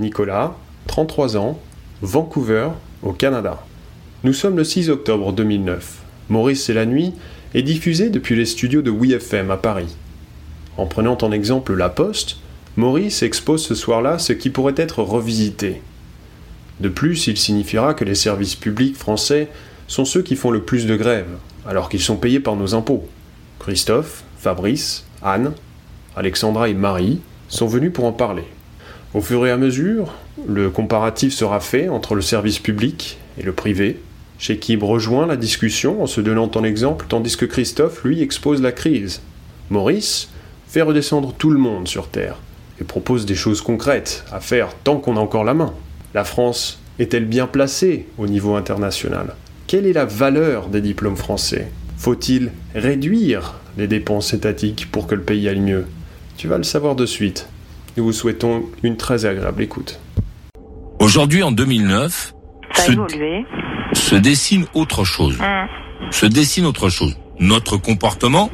Nicolas, 33 ans, Vancouver, au Canada. Nous sommes le 6 octobre 2009. Maurice et la nuit est diffusé depuis les studios de WeFM à Paris. En prenant en exemple La Poste, Maurice expose ce soir-là ce qui pourrait être revisité. De plus, il signifiera que les services publics français sont ceux qui font le plus de grèves, alors qu'ils sont payés par nos impôts. Christophe, Fabrice, Anne, Alexandra et Marie sont venus pour en parler. Au fur et à mesure, le comparatif sera fait entre le service public et le privé. Shekib rejoint la discussion en se donnant en exemple, tandis que Christophe, lui, expose la crise. Maurice fait redescendre tout le monde sur Terre et propose des choses concrètes à faire tant qu'on a encore la main. La France est-elle bien placée au niveau international? Quelle est la valeur des diplômes français? Faut-il réduire les dépenses étatiques pour que le pays aille mieux? Tu vas le savoir de suite. Nous vous souhaitons une très agréable écoute. Aujourd'hui, en 2009, se, se, dessine autre chose. Hum. Se dessine autre chose. Notre comportement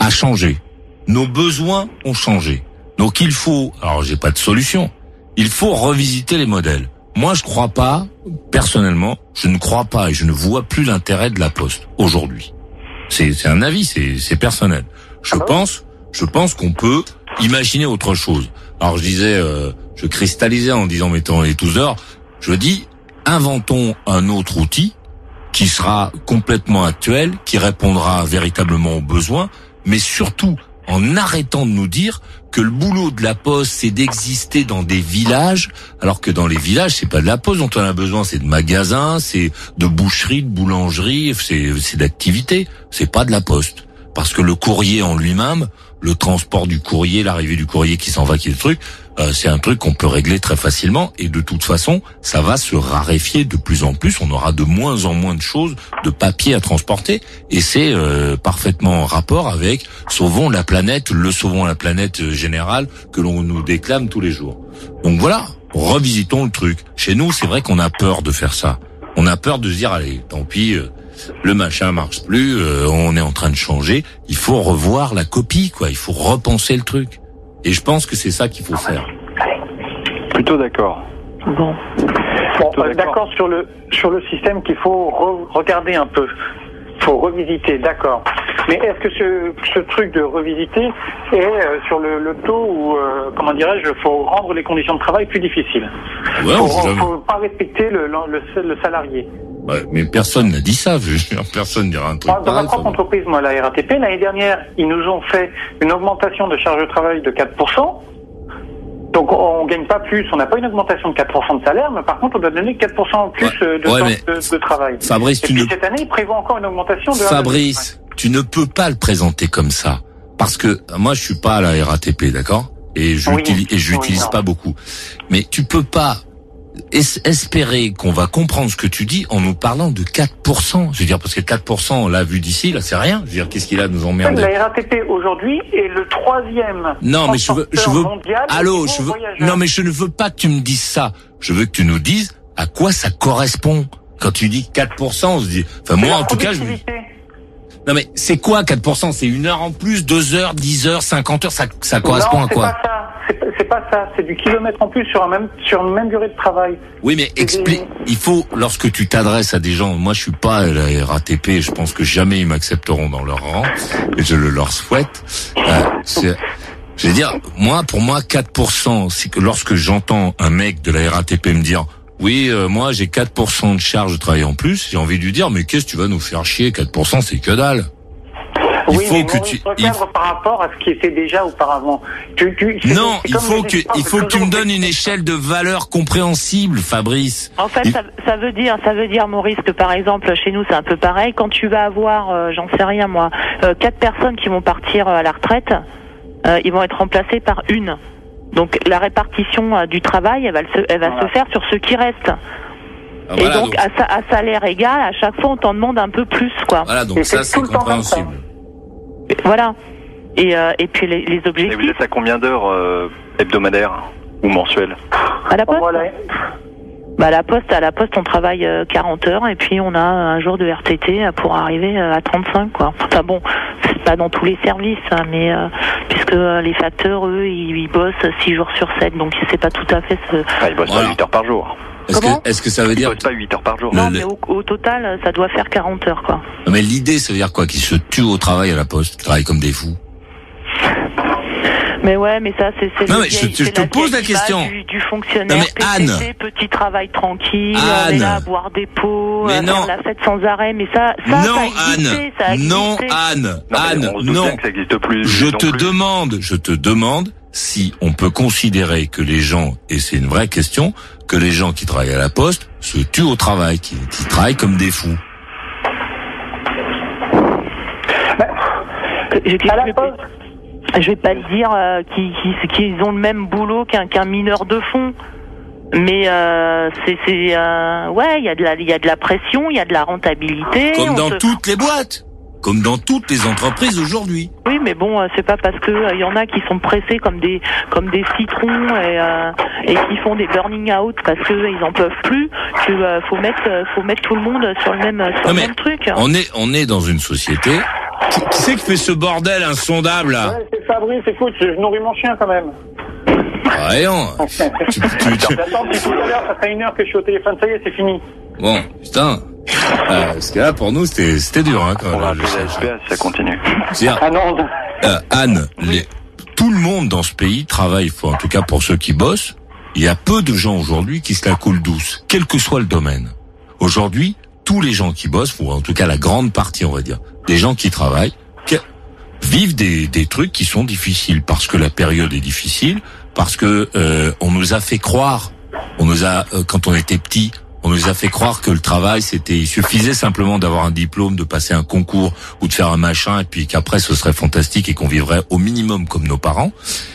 a changé. Nos besoins ont changé. Donc il faut, alors j'ai pas de solution, il faut revisiter les modèles. Moi, je crois pas, personnellement, je ne crois pas et je ne vois plus l'intérêt de la poste aujourd'hui. C'est un avis, c'est personnel. Je ah pense, je pense qu'on peut imaginer autre chose. Alors je disais, euh, je cristallisais en disant mettons les tous heures. Je dis, inventons un autre outil qui sera complètement actuel, qui répondra véritablement aux besoins, mais surtout en arrêtant de nous dire que le boulot de la poste c'est d'exister dans des villages, alors que dans les villages c'est pas de la poste dont on a besoin, c'est de magasins, c'est de boucherie, de boulangerie, c'est d'activité, c'est pas de la poste. Parce que le courrier en lui-même, le transport du courrier, l'arrivée du courrier qui s'en va, qui est le truc, euh, c'est un truc qu'on peut régler très facilement et de toute façon, ça va se raréfier de plus en plus. On aura de moins en moins de choses, de papier à transporter et c'est euh, parfaitement en rapport avec sauvons la planète, le sauvons la planète euh, générale que l'on nous déclame tous les jours. Donc voilà, revisitons le truc. Chez nous, c'est vrai qu'on a peur de faire ça. On a peur de se dire allez, tant pis le machin marche plus, euh, on est en train de changer. Il faut revoir la copie, quoi. Il faut repenser le truc. Et je pense que c'est ça qu'il faut faire. Plutôt d'accord. Bon. bon d'accord sur le sur le système qu'il faut regarder un peu. Faut revisiter, d'accord. Mais est-ce que ce, ce, truc de revisiter est euh, sur le, le, taux où, euh, comment dirais-je, faut rendre les conditions de travail plus difficiles? Ouais, faut, faut pas respecter le, le, le salarié mais personne n'a dit ça, personne dira un truc Dans ma propre entreprise, moi, la RATP, l'année dernière, ils nous ont fait une augmentation de charge de travail de 4%. Donc on gagne pas plus, on n'a pas une augmentation de 4% de salaire, mais par contre on doit donner 4% en plus euh, de temps de, travail. Fabrice, et tu puis cette année, il prévoit encore une augmentation de... Fabrice, tu ne peux pas le présenter comme ça. Parce que moi je suis pas à la RATP, d'accord? Et je n'utilise pas beaucoup. Mais tu peux pas espérer qu'on va comprendre ce que tu dis en nous parlant de 4%. Je veux dire, parce que 4%, on l'a vu d'ici, là, c'est rien. Je veux dire, qu'est-ce qu'il a à nous emmerder La RATP aujourd'hui est le troisième. Non, mais je veux, je veux, allô, je veux, non, mais je ne veux pas que tu me dises ça. Je veux que tu nous dises à quoi ça correspond. Quand tu dis 4%, on se dit, enfin, moi, en tout cas, je non mais c'est quoi 4% C'est une heure en plus, deux heures, 10 heures, 50 heures, ça, ça correspond à quoi? pas ça c'est pas ça, c'est du kilomètre en plus sur, un même, sur une même durée de travail. Oui, mais explique. Il faut, lorsque tu t'adresses à des gens, moi je suis pas à la RATP, je pense que jamais ils m'accepteront dans leur rang, et je le leur souhaite. Euh, je veux dire, moi, pour moi, 4%, c'est que lorsque j'entends un mec de la RATP me dire, oui, euh, moi j'ai 4% de charge de travail en plus, j'ai envie de lui dire, mais qu'est-ce que tu vas nous faire chier 4% c'est que dalle il oui, faut mais que tu il... par rapport à ce qui était déjà auparavant. Tu, tu, non, il faut que il faut que tu me donnes une échelle de valeur compréhensible, Fabrice. En fait, ça, ça, veut dire ça veut dire Maurice que par exemple chez nous c'est un peu pareil. Quand tu vas avoir, euh, j'en sais rien moi, euh, quatre personnes qui vont partir euh, à la retraite, ils vont être remplacés par une. Donc la répartition du travail, elle va, se, elle va se faire sur ce qui reste. Ah, et donc, À, à, salaire égal, à chaque fois on t'en demande un peu plus, quoi. Voilà, donc ça c'est compréhensible. Voilà. Et, euh, et puis les, les, objectifs. Et vous êtes à combien d'heures euh, hebdomadaires ou mensuelles? À la poste. Bah, la poste, à la poste, on travaille 40 euh, heures et puis on a un jour de RTT pour arriver à 35 quoi. Enfin bon, c'est pas dans tous les services, hein, mais puisque les facteurs eux, ils, bossent 6 jours sur 7, donc c'est pas tout à fait ce. Ah, ils bossent pas 8 heures par jour. Est-ce que, est que, ça veut dire ils bossent pas 8 heures par jour Non, mais au, total, ça doit faire 40 heures quoi. mais l'idée, ça veut dire quoi? Qu'ils se tuent au travail à la poste, qu'ils travaillent comme des fous? Mais ouais, mais ça, c'est. Non, mais je, te pose la question. Du, fonctionnaire. Non, mais Anne. petit travail tranquille. Anne. Là, boire des pots, mais non. faire la fête sans arrêt. Mais ça, ça, non, Anne. Ça non, Anne. Anne, non. plus, je te demande, je te demande si on peut considérer que les gens, et c'est une vraie question, que les gens qui travaillent à la poste se tuent au travail, qui, qui travaillent comme des fous. À la poste je vais pas dire euh, qu'ils ont le même boulot qu'un mineur de fond. Mais euh, c'est euh, ouais, il y a de la il y a de la pression, il y a de la rentabilité. Comme dans toutes les boîtes, comme dans toutes les entreprises aujourd'hui. Oui, mais bon, euh, c'est pas parce que il y en a qui sont pressés comme des comme des citrons et, et qui font des burning out parce que ils en peuvent plus que faut mettre faut mettre tout le monde sur le même sur le même truc. On est on est dans une société qui, c'est qui fait ce bordel insondable là ouais, C'est Fabrice, écoute, je nourris mon chien quand même. Voyons. tu, tu, tu... Attends, tout à l'heure, ça fait une heure que je suis au téléphone, ça y est, c'est fini. Bon, putain. Euh, parce que là, pour nous, c'était, dur, hein, quand même. ça continue. Ah non. Euh, Anne, les, tout le monde dans ce pays travaille, en tout cas pour ceux qui bossent. Il y a peu de gens aujourd'hui qui se la coulent douce, quel que soit le domaine. Aujourd'hui, tous les gens qui bossent, ou en tout cas la grande partie, on va dire, des gens qui travaillent, qui vivent des, des trucs qui sont difficiles parce que la période est difficile, parce que euh, on nous a fait croire, on nous a euh, quand on était petit, on nous a fait croire que le travail c'était, il suffisait simplement d'avoir un diplôme, de passer un concours ou de faire un machin, et puis qu'après ce serait fantastique et qu'on vivrait au minimum comme nos parents.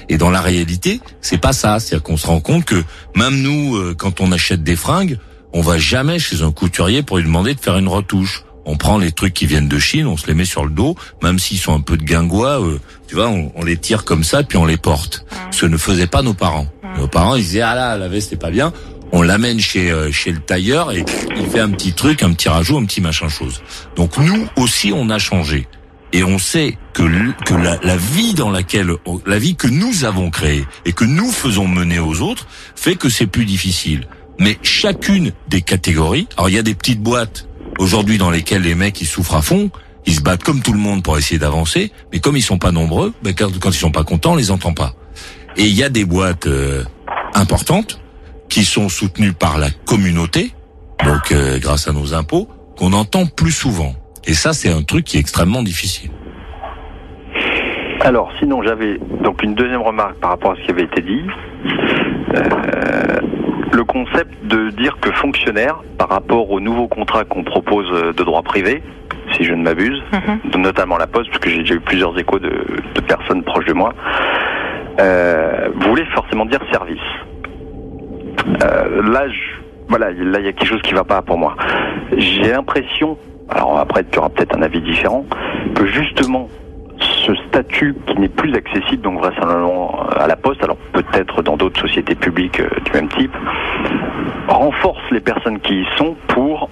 Et dans la réalité, c'est pas ça. C'est-à-dire qu'on se rend compte que même nous, euh, quand on achète des fringues, on va jamais chez un couturier pour lui demander de faire une retouche. On prend les trucs qui viennent de Chine, on se les met sur le dos, même s'ils sont un peu de guingois, euh, tu vois, on, les tire comme ça, puis on les porte. Ce ne faisaient pas nos parents. Nos parents, ils disaient ah là, la veste n'est pas bien. On l'amène chez euh, chez le tailleur et il fait un petit truc, un petit rajout, un petit machin chose. Donc nous aussi, on a changé et on sait que, que la, la, vie dans laquelle la vie que nous avons créée et que nous faisons mener aux autres fait que c'est plus difficile mais chacune des catégories, alors il y a des petites boîtes aujourd'hui dans lesquelles les mecs ils souffrent à fond, ils se battent comme tout le monde pour essayer d'avancer, mais comme ils sont pas nombreux, ben quand, ils sont pas contents, on les entend pas. Et il y a des boîtes euh, importantes qui sont soutenues par la communauté, donc euh, grâce à nos impôts, qu'on entend plus souvent. Et ça, c'est un truc qui est extrêmement difficile. Alors, sinon, j'avais donc une deuxième remarque par rapport à ce qui avait été dit. Euh, le concept de dire que fonctionnaire, par rapport aux nouveaux contrats qu'on propose de droit privé, si je ne m'abuse, mhm. notamment la Poste, parce que j'ai déjà eu plusieurs échos de, personnes proches de moi, euh, voulez forcément dire service. Euh, là, voilà, là il y a quelque chose qui va pas pour moi. J'ai l'impression, alors après tu auras peut-être un avis différent, que justement ce statut qui n'est plus accessible, donc vraisemblablement à la Poste, alors peut-être dans d'autres sociétés publiques euh, du même type, renforce les personnes qui y sont pour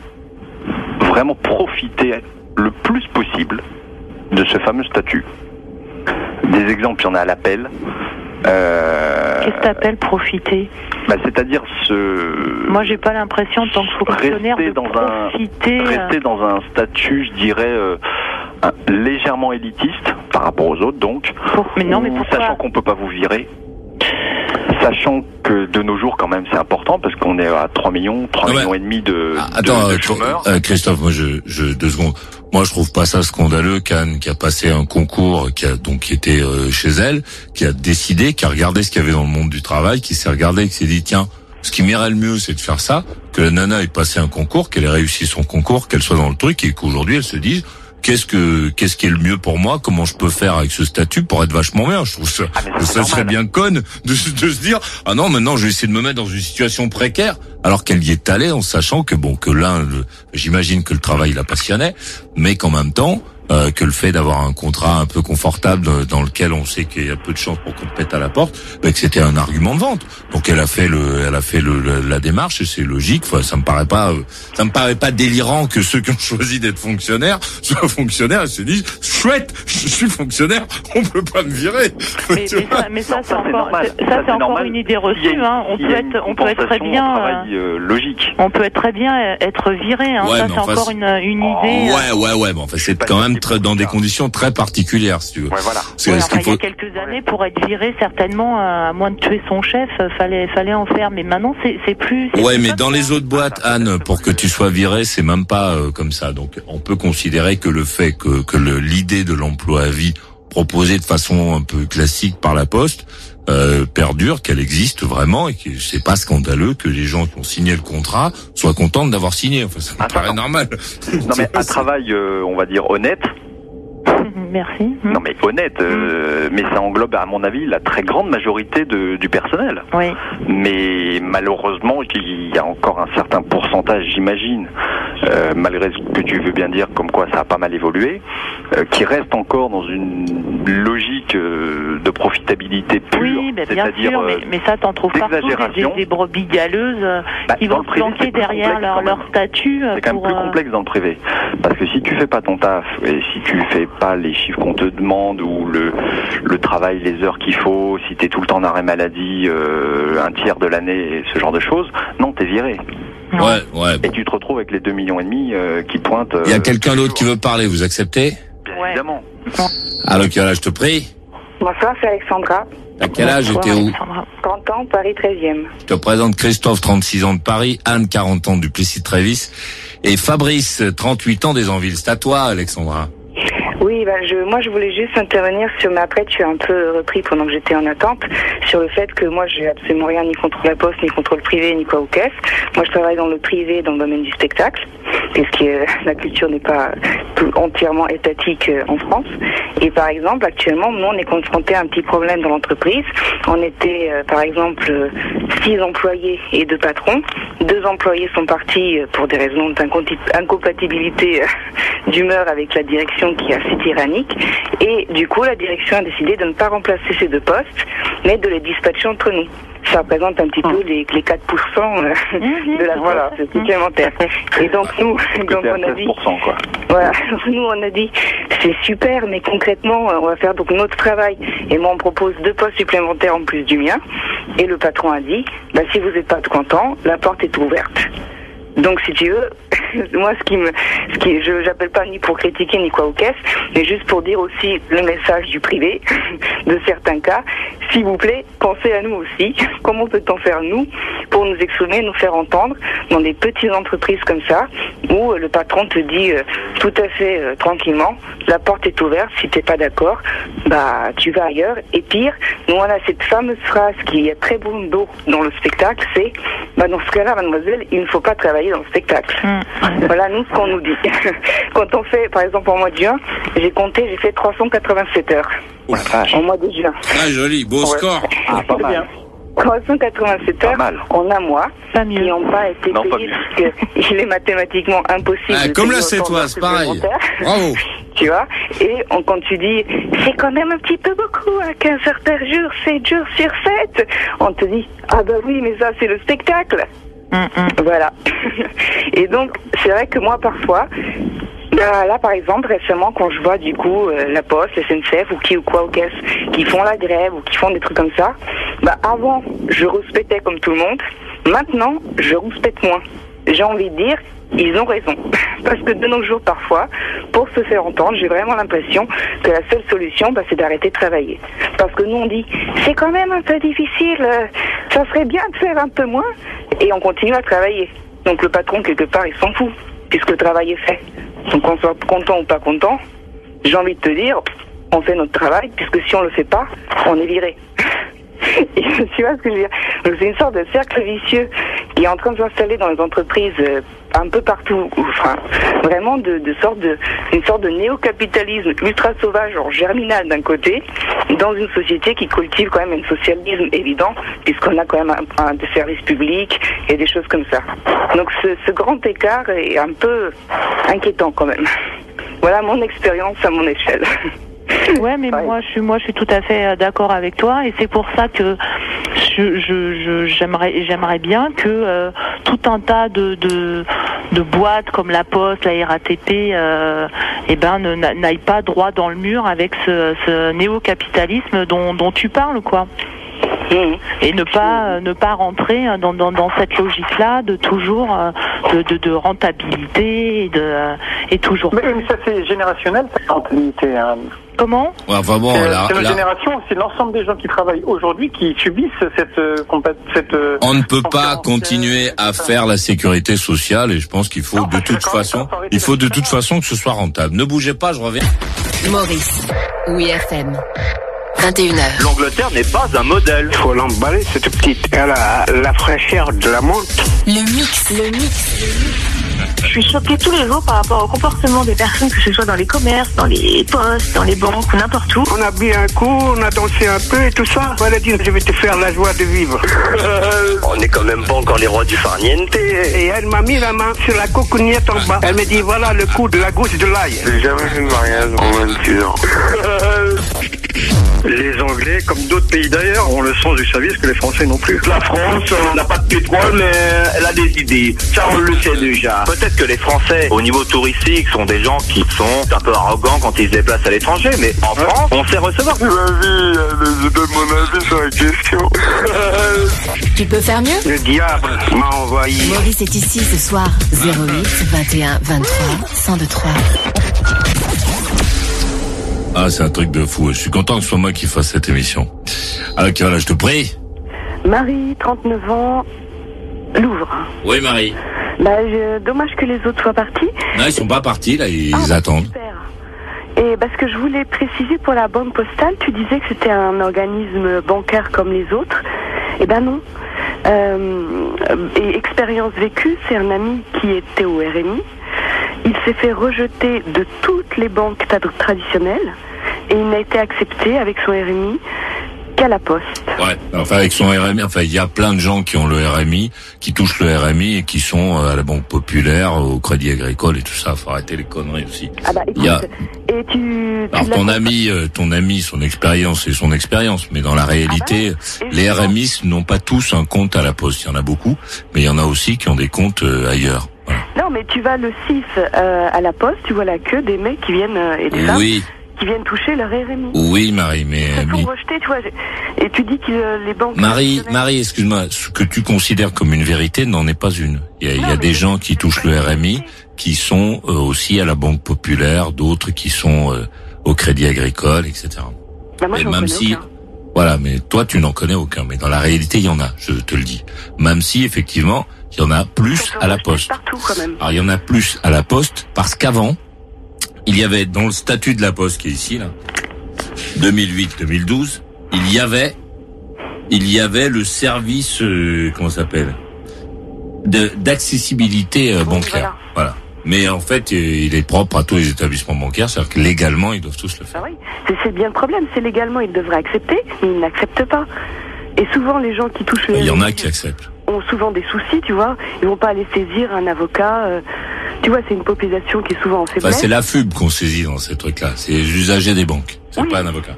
vraiment profiter le plus possible de ce fameux statut. Des exemples, il y en a à l'appel. Euh, Qu'est-ce que t'appelles profiter? bah, C'est-à-dire ce. Moi, j'ai pas l'impression, en tant que fonctionnaire, rester de dans profiter. Un, rester dans un statut, je dirais, légèrement élitiste par rapport aux autres, donc. mais non, mais pourquoi? Sachant qu'on peut pas vous virer. Sachant que de nos jours, quand même, c'est important parce qu'on est à 3 millions, 3 millions et demi de, ah, attends, euh, euh, Christophe, moi, je, je, deux secondes. Moi, je trouve pas ça scandaleux qu'Anne, qui a passé un concours, qui a donc qui était euh, chez elle, qui a décidé, qui a regardé ce qu'il y avait dans le monde du travail, qui s'est regardé, qui s'est dit tiens, ce qui m'irait le mieux, c'est de faire ça, que la nana ait passé un concours, qu'elle ait réussi son concours, qu'elle soit dans le truc et qu'aujourd'hui elle se dise qu'est-ce que qu'est-ce qui est le mieux pour moi? Comment je peux faire avec ce statut pour être vachement bien Je trouve ça, ah, ça serait bien conne de, de se dire ah non maintenant je vais essayer de me mettre dans une situation précaire. Alors qu'elle y est allée en sachant que bon que l'un j'imagine que le travail la passionnait, mais qu'en même temps euh, que le fait d'avoir un contrat un peu confortable dans lequel on sait qu'il y a peu de chances pour qu'on pète à la porte, bah, que c'était un argument de vente. Donc elle a fait le, elle a fait le, la démarche et c'est logique. Enfin, ça me paraît pas, euh, ça me paraît pas délirant que ceux qui ont choisi d'être fonctionnaires soient fonctionnaires et se disent chouette, je suis fonctionnaire, on peut pas me virer. Mais, ça, c'est encore, ça, c'est encore une idée reçue. Hein. On peut être, on peut être très bien. Euh, logique. On peut être très bien être viré. Hein. ça, c'est encore une, une idée. Ouais, ouais, ouais. Mais enfin, c'est quand même dans des conditions très particulières, si tu veux. Ouais, voilà. il y a quelques années, pour être viré, certainement, à moins de tuer son chef, fallait, fallait en faire. Mais maintenant, c'est plus. Ouais, mais dans les autres boîtes, Anne, pour que tu sois viré, c'est même pas euh, comme ça. Donc, on peut considérer que le fait que, que l'idée de l'emploi à vie proposée de façon un peu classique par la Poste euh, perdure, qu'elle existe vraiment et que c'est pas scandaleux que les gens qui ont signé le contrat soient contents d'avoir signé. Enfin, ça me ah, paraît normal. Non mais un travail, euh, on va dire honnête, Merci. Non mais honnête, euh, mais ça englobe à mon avis la très grande majorité de, du personnel. Oui. Mais malheureusement, il y a encore un certain pourcentage, j'imagine, euh, malgré ce que tu veux bien dire, comme quoi ça a pas mal évolué, euh, qui reste encore dans une logique de profitabilité pure. Oui, ben, bien sûr, mais, mais ça t'en trouves partout, des, des, des brebis galeuses bah, qui vont se planquer derrière leur, leur statut. C'est quand même plus complexe dans le privé, parce que si tu fais pas ton taf et si tu fais pas les chiffres qu'on te demande ou le, le travail, les heures qu'il faut, si tu es tout le temps en arrêt maladie, euh, un tiers de l'année, ce genre de choses, non, t'es viré. Ouais, ouais. Et tu te retrouves avec les 2 millions et demi euh, qui pointent. Il y a euh, quelqu'un d'autre qui veut parler, vous acceptez? Bien évidemment. Alors, quel âge te prie Bonsoir, c'est Alexandra. À quel âge t'es où 30 ans, Paris 13e. Je te présente Christophe, 36 ans de Paris, Anne, 40 ans du Plessis-Trévis, et Fabrice, 38 ans des Envilles. C'est à toi, Alexandra. Bah, moi je voulais juste intervenir sur, mais après tu as un peu repris pendant que j'étais en attente, sur le fait que moi j'ai absolument rien ni contre la poste, ni contre le privé, ni quoi aux caisses. Moi je travaille dans le privé, dans le domaine du spectacle, puisque la culture n'est pas entièrement étatique euh, en France. Et par exemple, actuellement, nous on est confronté à un petit problème dans l'entreprise. On était euh, par exemple six employés et deux patrons. Deux employés sont partis euh, pour des raisons d'incompatibilité d'humeur avec la direction qui a Et du coup, la direction a décidé de ne pas remplacer ces deux postes, mais de les dispatcher entre nous. Ça représente un petit peu les, les 4% euh, de la voilà. supplémentaire. Et donc nous, donc on a dit, voilà, nous on a dit, c'est super, mais concrètement, on va faire donc notre travail. Et moi, on propose deux postes supplémentaires en plus du mien. Et le patron a dit, bah, si vous n'êtes pas content, la porte est ouverte. Donc, si tu veux, moi, ce qui me, ce qui, je j'appelle pas ni pour critiquer ni quoi aux caisses, mais juste pour dire aussi le message du privé, de certains cas. S'il vous plaît, pensez à nous aussi. Comment peut-on faire nous pour nous exprimer, nous faire entendre dans des petites entreprises comme ça, où euh, le patron te dit euh, tout à fait euh, tranquillement, la porte est ouverte. Si t'es pas d'accord, bah tu vas ailleurs. Et pire, nous on a cette fameuse phrase qui est très bon dos dans le spectacle, c'est, bah dans ce cas-là, mademoiselle, il ne faut pas travailler dans le spectacle. Mm. Voilà, nous, ce qu'on nous dit. Quand on fait, par exemple, en mois de juin, j'ai compté, j'ai fait 387 heures. en mois de juin. Ah, joli, beau score. Ah, pas mal. 387 heures en un mois qui n'ont pas été payés parce qu'il est mathématiquement impossible. Ah, comme là, c'est toi, c'est pareil. Bravo. tu vois Et on, quand tu dis, c'est quand même un petit peu beaucoup, à 15 heures par jour, 7 jours sur 7, on te dit, ah bah oui, mais ça, c'est le spectacle. Voilà. Et donc, c'est vrai que moi, parfois, bah, là, par exemple, récemment, quand je vois du coup euh, la Poste, la SNCF ou qui ou quoi ou qu'est-ce qui font la grève ou qui font des trucs comme ça, bah avant, je respectais comme tout le monde. Maintenant, je respecte moins. J'ai envie de dire, ils ont raison. Parce que de nos jours, parfois, pour se faire entendre, j'ai vraiment l'impression que la seule solution, bah, c'est d'arrêter de travailler. Parce que nous, on dit, c'est quand même un peu difficile, euh, ça serait bien de faire un peu moins, et on continue à travailler. Donc le patron, quelque part, il s'en fout, puisque le travail est fait. Donc qu'on soit content ou pas content, j'ai envie de te dire, on fait notre travail, puisque si on le fait pas, on est viré. Et tu vois ce que je veux dire c'est une sorte de cercle vicieux qui est en train de s'installer dans les entreprises euh, un peu partout. Vraiment de, sorte de une sorte de néo-capitalisme ultra sauvage, genre germinal d'un côté, dans une société qui cultive quand même un socialisme évident, puisqu'on a quand même des services publics et des choses comme ça. Donc ce grand écart est un peu inquiétant quand même. Voilà mon expérience à mon échelle. Ouais, mais moi je suis moi je suis tout à fait euh, d'accord avec toi et c'est pour ça que je je j'aimerais j'aimerais bien que euh, tout un tas de, de, de boîtes comme la Poste, la RATP, euh, eh ben n'aillent pas droit dans le mur avec ce, ce néo-capitalisme dont dont tu parles quoi. Mmh. Et ne pas ne pas rentrer dans, dans, dans cette logique-là de toujours de, de, de, rentabilité et de et toujours. Mais, mais ça c'est générationnel cette rentabilité. Hein. Comment? Enfin bon, C'est la- génération, c'est l'ensemble des gens qui travaillent aujourd'hui qui subissent cette euh, euh, On ne peut pas continuer euh, à faire la sécurité sociale et je pense qu'il faut Non, de toute façon, il faut de toute façon que ce soit rentable. Ne bougez pas, je reviens. Maurice. Oui FM. 21h. L'Angleterre n'est pas un modèle. faut l'emballer cette petite. Elle a la fraîcheur de la menthe. Le mix. Le mix. Je suis choquée tous les jours par rapport au comportement des personnes, que ce soit dans les commerces, dans les postes, dans les banques ou n'importe où. On a bu un coup, on a dansé un peu et tout ça. Elle a dit je vais te faire la joie de vivre. On n'est quand même pas encore les rois du farniente. Et elle m'a mis la main sur la cocognette en bas. Elle me dit voilà le coup de la gousse de l'ail. J'ai jamais fait de mariage en 26 ans. Les Anglais, comme d'autres pays d'ailleurs, ont le sens du service que les Français n'ont plus. La France n'a pas de pétrole, mais elle a des idées. Ça, on le sait déjà. Peut-être que les Français, au niveau touristique, sont des gens qui sont un peu arrogants quand ils se déplacent à l'étranger, mais en France, on sait recevoir. Ma vie, je donne mon avis sur la question. Tu peux faire mieux? Le diable m'a envahi. Maurice est ici ce soir. 08 21 23 1023. Ah, c'est un truc de fou. Je suis content que ce soit moi qui fasse cette émission. Alors, voilà, je te prie. Marie, 39 ans, Louvre. Oui, Marie. Bah, je- dommage que les autres soient partis. Non, ils sont pas partis, là, ils Ah, bah, attendent. Super. Et parce que je voulais préciser pour la banque postale, tu disais que c'était un organisme bancaire comme les autres. Eh ben non. Euh, et expérience vécue, c'est un ami qui était au RMI. S'est fait rejeter de toutes les banques tra- traditionnelles et il n'a été accepté avec son RMI qu'à la poste. Ouais. Enfin, avec son RMI, enfin, il y a plein de gens qui ont le RMI, qui touchent le RMI et qui sont euh, à la Banque Populaire, au Crédit Agricole et tout ça. Faut arrêter les conneries aussi. Ah bah écoute, Il y a- et tu, tu Alors ton ami, euh, ton ami, son expérience, c'est son expérience, mais dans la réalité, Ah bah, les évidemment. RMI n'ont pas tous un compte à la Poste. Il y en a beaucoup, mais il y en a aussi qui ont des comptes euh, ailleurs. Non, mais tu vas le 6 euh, à la poste, tu vois la queue des mecs qui viennent euh, et des femmes Oui, qui viennent toucher leur RMI. oui, Marie, mais Ils se mais- font rejeter, tu vois. j'ai- Et tu dis que euh, les banques. Marie, traditionnelles- Marie, excuse-moi, ce que tu considères comme une vérité n'en est pas une. Il y a, il y a mais des gens qui touchent le RMI, qui sont euh, aussi à la Banque Populaire, d'autres qui sont euh, au Crédit Agricole, etc. Bah, moi, Et j'en même connais si, aucun. voilà, mais toi tu n'en connais aucun, mais dans la réalité il y en a, je te le dis. Même si effectivement il y en a plus à la poste. Partout, quand même. Alors il y en a plus à la poste parce qu'avant il y avait dans le statut de la poste qui est ici là, 2008-2012, il y avait, il y avait le service, euh, comment s'appelle, d'accessibilité euh, Oui, bancaire. Voilà. Mais en fait, euh, il est propre à tous les établissements bancaires, c'est-à-dire que légalement, ils doivent tous le faire. Ah oui, c'est bien le problème. C'est légalement, ils devraient accepter, mais ils n'acceptent pas. Et souvent, les gens qui touchent le Il y en a qui acceptent. Ont souvent des soucis, tu vois. Ils vont pas aller saisir un avocat. euh, tu vois, c'est une population qui est souvent en Enfin, faiblesse. c'est la FUB qu'on saisit dans ces trucs-là. C'est les usagers des banques. C'est Oui. pas un avocat.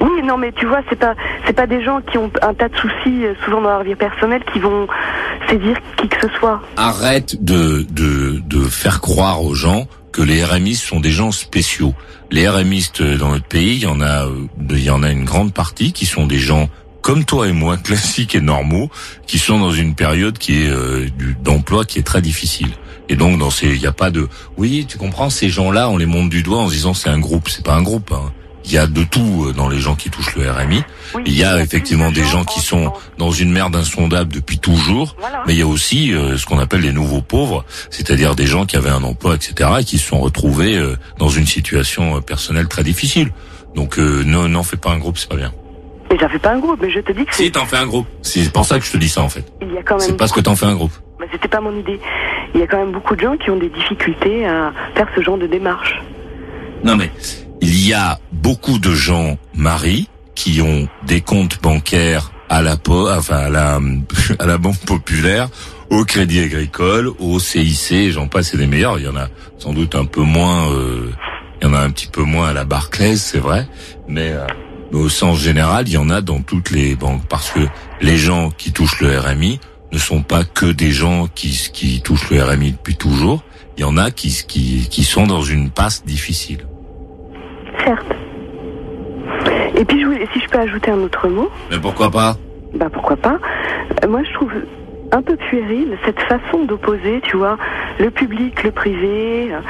Oui, non, mais tu vois, c'est pas, c'est pas des gens qui ont un tas de soucis, euh, souvent dans leur vie personnelle, qui vont saisir qui que ce soit. Arrête de, de, de faire croire aux gens que les RMistes sont des gens spéciaux. Les RMistes dans notre pays, il y en a, euh, il y en a une grande partie qui sont des gens comme toi et moi, classiques et normaux, qui sont dans une période qui est euh, d'emploi qui est très difficile. Et donc dans ces, il n'y a pas de, oui, tu comprends, ces gens-là, on les monte du doigt en se disant c'est un groupe, c'est pas un groupe. hein. Il y a de tout euh, dans les gens qui touchent le RMI. Oui, Il y a effectivement de des gens qui sont dans une merde insondable depuis toujours, Voilà. mais il y a aussi euh, ce qu'on appelle les nouveaux pauvres, c'est-à-dire des gens qui avaient un emploi, etc., et qui se sont retrouvés euh, dans une situation personnelle très difficile. Donc euh, non, n'en fais pas un groupe, c'est pas bien. Mais j'en fais pas un groupe, mais je te dis que Si, t'en fais un groupe. C'est pour ça que je te dis ça, en fait. Il y a quand même. C'est parce que t'en fais un groupe. Bah, c'était pas mon idée. Il y a quand même beaucoup de gens qui ont des difficultés à faire ce genre de démarche. Non mais, il y a beaucoup de gens, Marie, qui ont des comptes bancaires à la, enfin, à la, à la Banque Populaire, au Crédit Agricole, au CIC, j'en passe et des meilleurs. Il y en a sans doute un peu moins, euh, il y en a un petit peu moins à la Barclays, c'est vrai, mais, euh, mais au sens général, il y en a dans toutes les banques parce que les gens qui touchent le RMI ne sont pas que des gens qui, qui touchent le RMI depuis toujours. Il y en a qui, qui, qui sont dans une passe difficile. Certes. Et puis, si je peux ajouter un autre mot. Mais pourquoi pas? Bah pourquoi pas? Euh, moi, je trouve un peu puéril cette façon d'opposer, tu vois, le public, le privé, euh,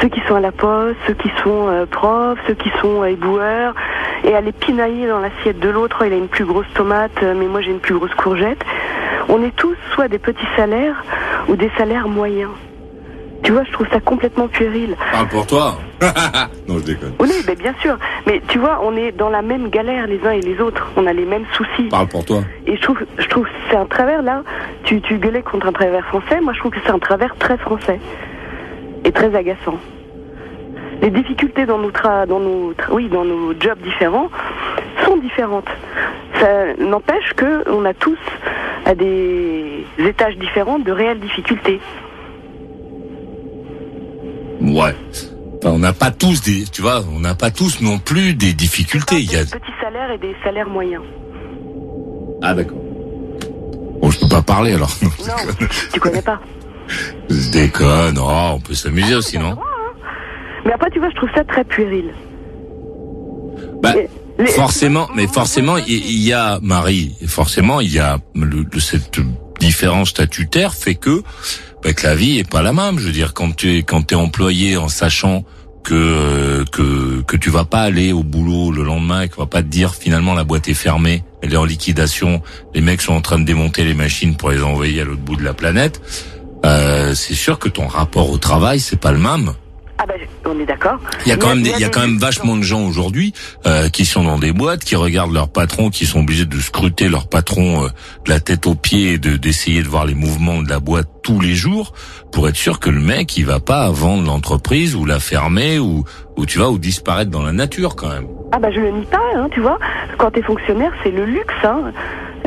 ceux qui sont à la poste, ceux qui sont euh, profs, ceux qui sont éboueurs, et aller pinailler dans l'assiette de l'autre. Il a une plus grosse tomate, mais moi j'ai une plus grosse courgette. On est tous soit des petits salaires ou des salaires moyens. Tu vois, je trouve ça complètement puéril. Parle pour toi. non, je déconne. Oui, mais bien sûr. Mais tu vois, on est dans la même galère les uns et les autres. On a les mêmes soucis. Parle pour toi. Et je trouve, je trouve, c'est un travers là. Tu, tu gueulais contre un travers français. Moi, je trouve que c'est un travers très français et très agaçant. Les difficultés dans nos, dans nos, oui, dans nos jobs différents sont différentes. Ça n'empêche que on a tous à des étages différents de réelles difficultés. Ouais. Enfin, on n'a pas tous des, tu vois, on n'a pas tous non plus des difficultés. Il y a des petits salaires et des salaires moyens. Ah d'accord. Bon, je peux pas parler alors. Non, tu connais pas. Je déconne. Oh, on peut s'amuser aussi, non? Hein. Mais après, tu vois, je trouve ça très puéril. Bah, forcément, mais forcément, il y, a Marie, forcément, il y a le, cette différence statutaire fait que bah, que la vie est pas la même. Je veux dire, quand tu es quand t'es employé en sachant que que que tu vas pas aller au boulot le lendemain et qu'on va pas te dire finalement la boîte est fermée, elle est en liquidation, les mecs sont en train de démonter les machines pour les envoyer à l'autre bout de la planète. Euh, c'est sûr que ton rapport au travail c'est pas le même. Ah ben, on est d'accord. Il y a quand même, il y a quand même vachement de gens aujourd'hui euh, qui sont dans des boîtes, qui regardent leur patron, qui sont obligés de scruter leur patron euh, de la tête aux pieds, et de d'essayer de voir les mouvements de la boîte tous les jours pour être sûr que le mec il va pas vendre l'entreprise ou la fermer ou ou tu vas ou disparaître dans la nature quand même. Ah bah je le nie pas, hein, tu vois. Quand t'es fonctionnaire, c'est le luxe. Hein.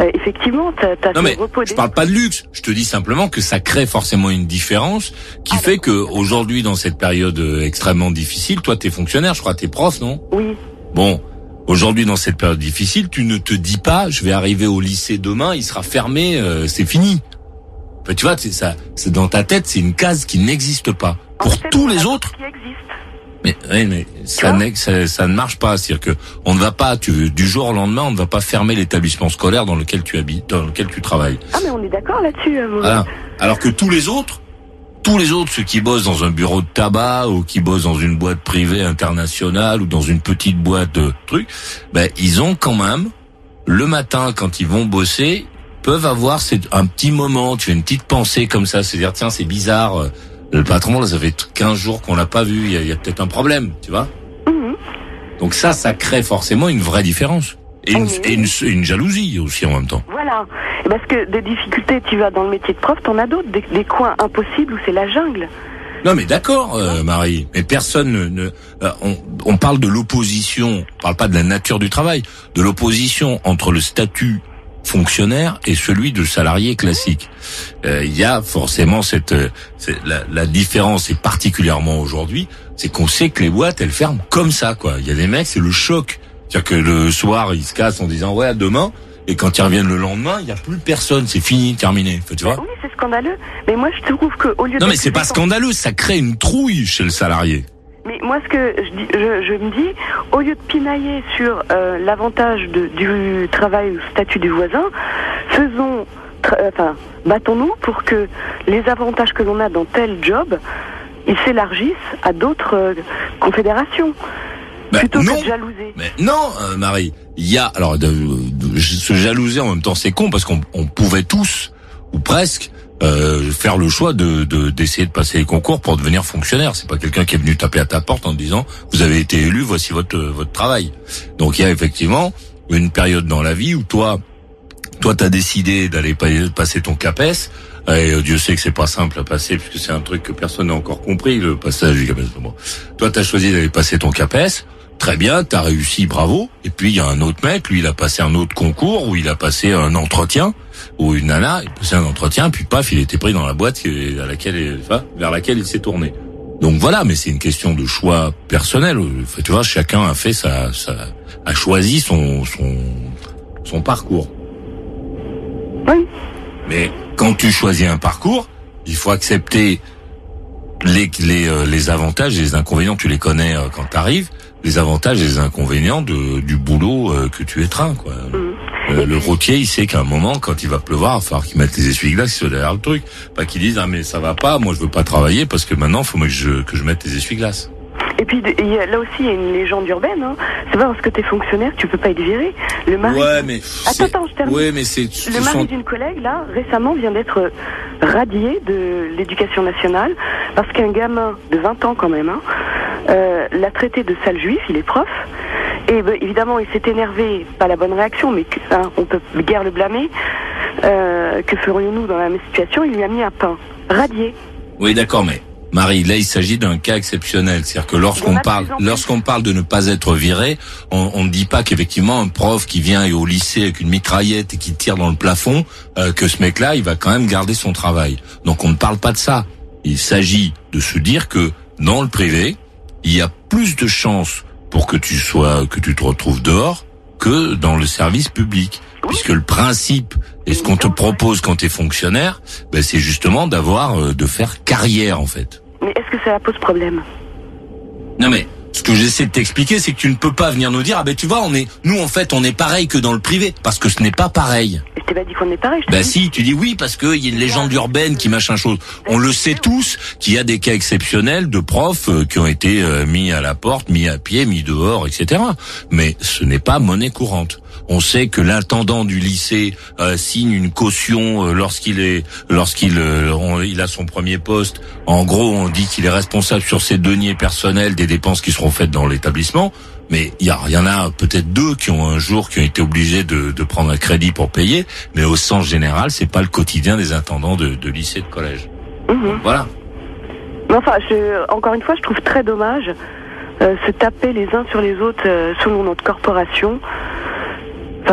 Euh, effectivement, t'as as non mais je parle pas de luxe. Je te dis simplement que ça crée forcément une différence qui ah, fait que aujourd'hui, dans cette période euh, extrêmement difficile, toi, t'es fonctionnaire, je crois, t'es prof, non? Oui. Bon, aujourd'hui, dans cette période difficile, tu ne te dis pas, je vais arriver au lycée demain, il sera fermé, euh, c'est fini. Enfin, tu vois, c'est ça, c'est dans ta tête, c'est une case qui n'existe pas. Pour tous les autres. Qui existe. Mais oui, mais ça, ça, ça, ne marche pas. C'est-à-dire que on ne va pas, tu, du jour au lendemain, on ne va pas fermer l'établissement scolaire dans lequel tu habites, dans lequel tu travailles. Ah mais on est d'accord là-dessus. Euh, voilà. Alors que tous les autres, tous les autres, ceux qui bossent dans un bureau de tabac ou qui bossent dans une boîte privée internationale ou dans une petite boîte de trucs, ben ils ont quand même le matin quand ils vont bosser peuvent avoir un petit moment, tu as une petite pensée comme ça, se dire tiens c'est bizarre euh, le patron, là, ça fait 15 jours qu'on l'a pas vu. Il y a, peut-être un problème, tu vois. Mhm. Donc ça, ça crée forcément une vraie différence. Et, une, une, jalousie aussi en même temps. Voilà. Parce que des difficultés, tu vas dans le métier de prof, t'en as d'autres. Des, coins impossibles où c'est la jungle. Non mais d'accord, euh, Marie. Mais personne ne. Euh, on, on, parle de l'opposition. On parle pas de la nature du travail. De l'opposition entre le statut fonctionnaire et celui de salarié classique. Euh, il y a forcément cette, la, la, différence, et particulièrement aujourd'hui, c'est qu'on sait que les boîtes elles ferment comme ça quoi. Il y a des mecs, c'est le choc. C'est-à-dire que le soir ils se cassent en disant ouais à demain. Et quand ils reviennent le lendemain, il n'y a plus personne, c'est fini, terminé. Tu vois Oui, c'est scandaleux. Mais moi, je trouve que au lieu non, mais c'est pas scandaleux, ça crée une trouille chez le salarié. Mais moi, ce que je, dis, je, me dis, au lieu de pinailler sur euh, l'avantage du travail ou statut du voisin, faisons, enfin, battons-nous pour que les avantages que l'on a dans tel job, ils s'élargissent à d'autres euh, confédérations. Ben, plutôt non. que de jalouser. Mais non, euh, Marie. Il y a alors de, se jalouser en même temps, c'est con parce qu'on pouvait tous ou presque euh, faire le choix de d'essayer de, passer les concours pour devenir fonctionnaire. C'est pas quelqu'un qui est venu taper à ta porte en disant vous avez été élu, voici votre votre travail. Donc il y a effectivement une période dans la vie où toi, toi, t'as décidé d'aller passer ton CAPES. Et euh, Dieu sait que c'est pas simple à passer puisque c'est un truc que personne n'a encore compris le passage du CAPES. Toi, t'as choisi d'aller passer ton CAPES. Très bien, t'as réussi, bravo. Et puis il y a un autre mec, lui, il a passé un autre concours où il a passé un entretien ou une nana, il a passé un entretien, puis paf, il était pris dans la boîte à laquelle, enfin, vers laquelle il s'est tourné. Donc voilà, mais c'est une question de choix personnel. Tu vois, chacun a fait sa, sa a choisi son son son parcours. Oui. Mais quand tu choisis un parcours, il faut accepter les les, euh, les avantages et les inconvénients. Tu les connais euh, quand tu arrives. Les avantages et les inconvénients de, du boulot euh, que tu étreins, quoi. Mm. Euh, le routier, il sait qu'à un moment, quand il va pleuvoir, il va falloir qu'il mette les essuie-glaces derrière le truc. Pas qu'il dise, ah mais ça va pas, moi je veux pas travailler parce que maintenant, il faut que je, que je mette les essuie-glaces. Et puis là aussi, il y a une légende urbaine. Hein. C'est pas parce que t'es fonctionnaire, tu peux pas être viré. Le mari. Ouais, mais. Attends, attends, je termine. Ouais, mais c'est. Le mari d'une collègue là récemment vient d'être radié de l'éducation nationale parce qu'un gamin de 20 ans quand même hein, euh, l'a traité de sale juif. Il est prof. Et ben, évidemment, il s'est énervé, pas la bonne réaction, mais hein, on peut guère le blâmer. Euh, que ferions-nous dans la même situation? Il lui a mis un pain radié. Oui, d'accord, mais Marie, là, il s'agit d'un cas exceptionnel. C'est-à-dire que lorsqu'on parle, lorsqu'on parle de ne pas être viré, on ne dit pas qu'effectivement un prof qui vient au lycée avec une mitraillette et qui tire dans le plafond, euh, que ce mec-là, il va quand même garder son travail. Donc on ne parle pas de ça. Il s'agit de se dire que dans le privé, il y a plus de chances pour que tu sois, que tu te retrouves dehors que dans le service public. Puisque le principe et ce qu'on te propose quand tu es fonctionnaire, ben c'est justement d'avoir, euh, de faire carrière en fait. Mais est-ce que ça pose problème? Non mais ce que j'essaie de t'expliquer, c'est que tu ne peux pas venir nous dire ah ben tu vois on est nous en fait on est pareil que dans le privé parce que ce n'est pas pareil. Je t'ai pas dit qu'on est pareil. bah si, tu dis oui parce qu'il y a une légende urbaine qui machin chose. On le sait tous qu'il y a des cas exceptionnels de profs euh, qui ont été euh, mis à la porte, mis à pied, mis dehors, etc. Mais ce n'est pas monnaie courante. On sait que l'intendant du lycée euh, signe une caution euh, lorsqu'il est lorsqu'il euh, il a son premier poste. En gros, on dit qu'il est responsable sur ses deniers personnels des dépenses qui seront faites dans l'établissement. Mais il y, y, en a peut-être deux qui ont un jour qui ont été obligés de, de prendre un crédit pour payer. Mais au sens général, c'est pas le quotidien des intendants de, de lycée de collège. Mhm. Voilà. enfin, je, encore une fois, je trouve très dommage se taper les uns sur les autres selon notre corporation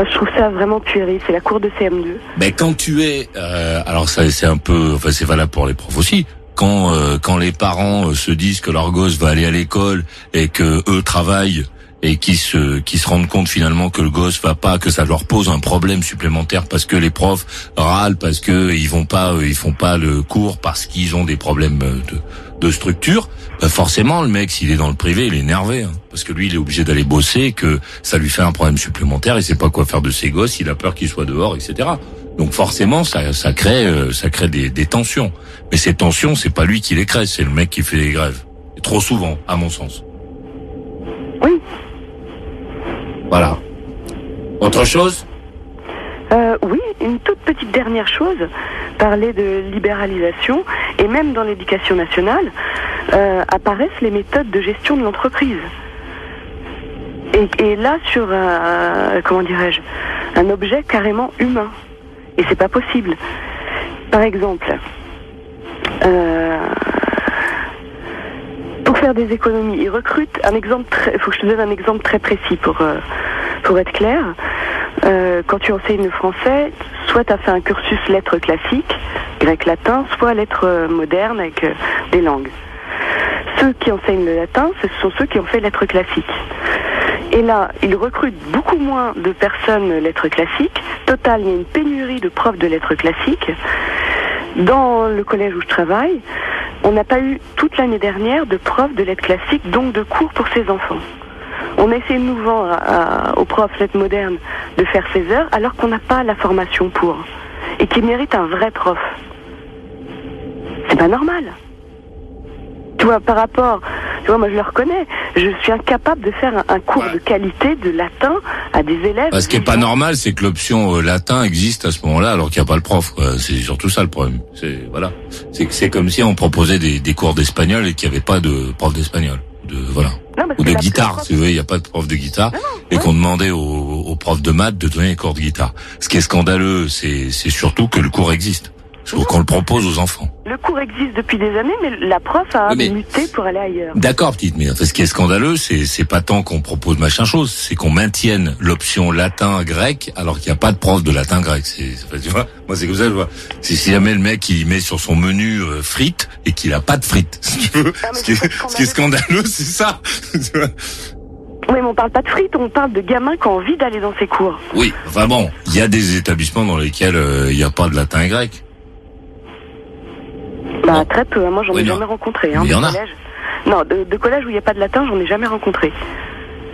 je trouve ça vraiment puéril. C'est la cour de CM2. Mais quand tu es, euh, alors ça c'est un peu, enfin c'est valable pour les profs aussi. Quand euh, quand les parents euh, se disent que leur gosse va aller à l'école et que eux travaillent et qui se qui se rendent compte finalement que le gosse va pas, que ça leur pose un problème supplémentaire parce que les profs râlent, parce que ils vont pas, ils font pas le cours parce qu'ils ont des problèmes de de structure, bah forcément le mec s'il est dans le privé il est énervé hein, parce que lui il est obligé d'aller bosser, que ça lui fait un problème supplémentaire, il sait pas quoi faire de ses gosses, il a peur qu'il soit dehors, etc. Donc forcément ça, ça crée euh, ça crée des, des tensions. Mais ces tensions c'est pas lui qui les crée, c'est le mec qui fait les grèves. Et trop souvent à mon sens. Oui. Voilà. Autre chose? Euh, oui, une toute petite dernière chose, parler de libéralisation, et même dans l'éducation nationale, euh, apparaissent les méthodes de gestion de l'entreprise. Et, là, sur comment dirais-je, un objet carrément humain. Et c'est pas possible. Par exemple, euh, pour faire des économies, ils recrutent un exemple il faut que je te donne un exemple très précis pour, pour être clair. Euh, quand tu enseignes le français, soit tu as fait un cursus lettres classiques, grec-latin, soit lettres euh, modernes avec euh, des langues. Ceux qui enseignent le latin, ce sont ceux qui ont fait lettres classiques. Et là, ils recrutent beaucoup moins de personnes lettres classiques. Total, il y a une pénurie de profs de lettres classiques. Dans le collège où je travaille, on n'a pas eu toute l'année dernière de profs de lettres classiques, donc de cours pour ces enfants. On essaie de nous vendre aux profs lettres modernes de faire ses heures alors qu'on n'a pas la formation pour. Et qui mérite un vrai prof. C'est pas normal. Tu vois, par rapport, tu vois, moi je le reconnais, je suis incapable de faire un, cours de qualité de latin à des élèves. ce qui est pas normal, c'est que l'option euh, latin existe à ce moment-là alors qu'il n'y a pas le prof. C'est surtout ça le problème. C'est voilà, c'est comme si on proposait des, des cours d'espagnol et qu'il n'y avait pas de prof d'espagnol. De voilà. ou de guitare, si vous voulez, il n'y a pas de prof de guitare, et qu'on demandait aux, aux profs de maths de donner les cours de guitare. Ce qui est scandaleux, c'est surtout que le cours existe qu'on le propose aux enfants. Le cours existe depuis des années, mais la prof a muté pour aller ailleurs. D'accord, petite, mais ce qui est scandaleux, c'est c'est pas tant qu'on propose machin chose, c'est qu'on maintienne l'option latin-grec alors qu'il n'y a pas de prof de latin-grec. Tu vois, moi c'est comme ça, je vois. Si, jamais le mec il met sur son menu euh, frites et qu'il a pas de frites, si tu veux, ce, qui est, scandaleux, c'est ça. Oui, mais on parle pas de frites, on parle de gamins qui ont envie d'aller dans ces cours. Oui, enfin bon, il y a des établissements dans lesquels euh, il n'y a pas de latin grec. Bah, très peu. Hein. Moi, j'en ai jamais rencontré. Hein, il y en a. Non, de, collège où il n'y a pas de latin, j'en ai jamais rencontré.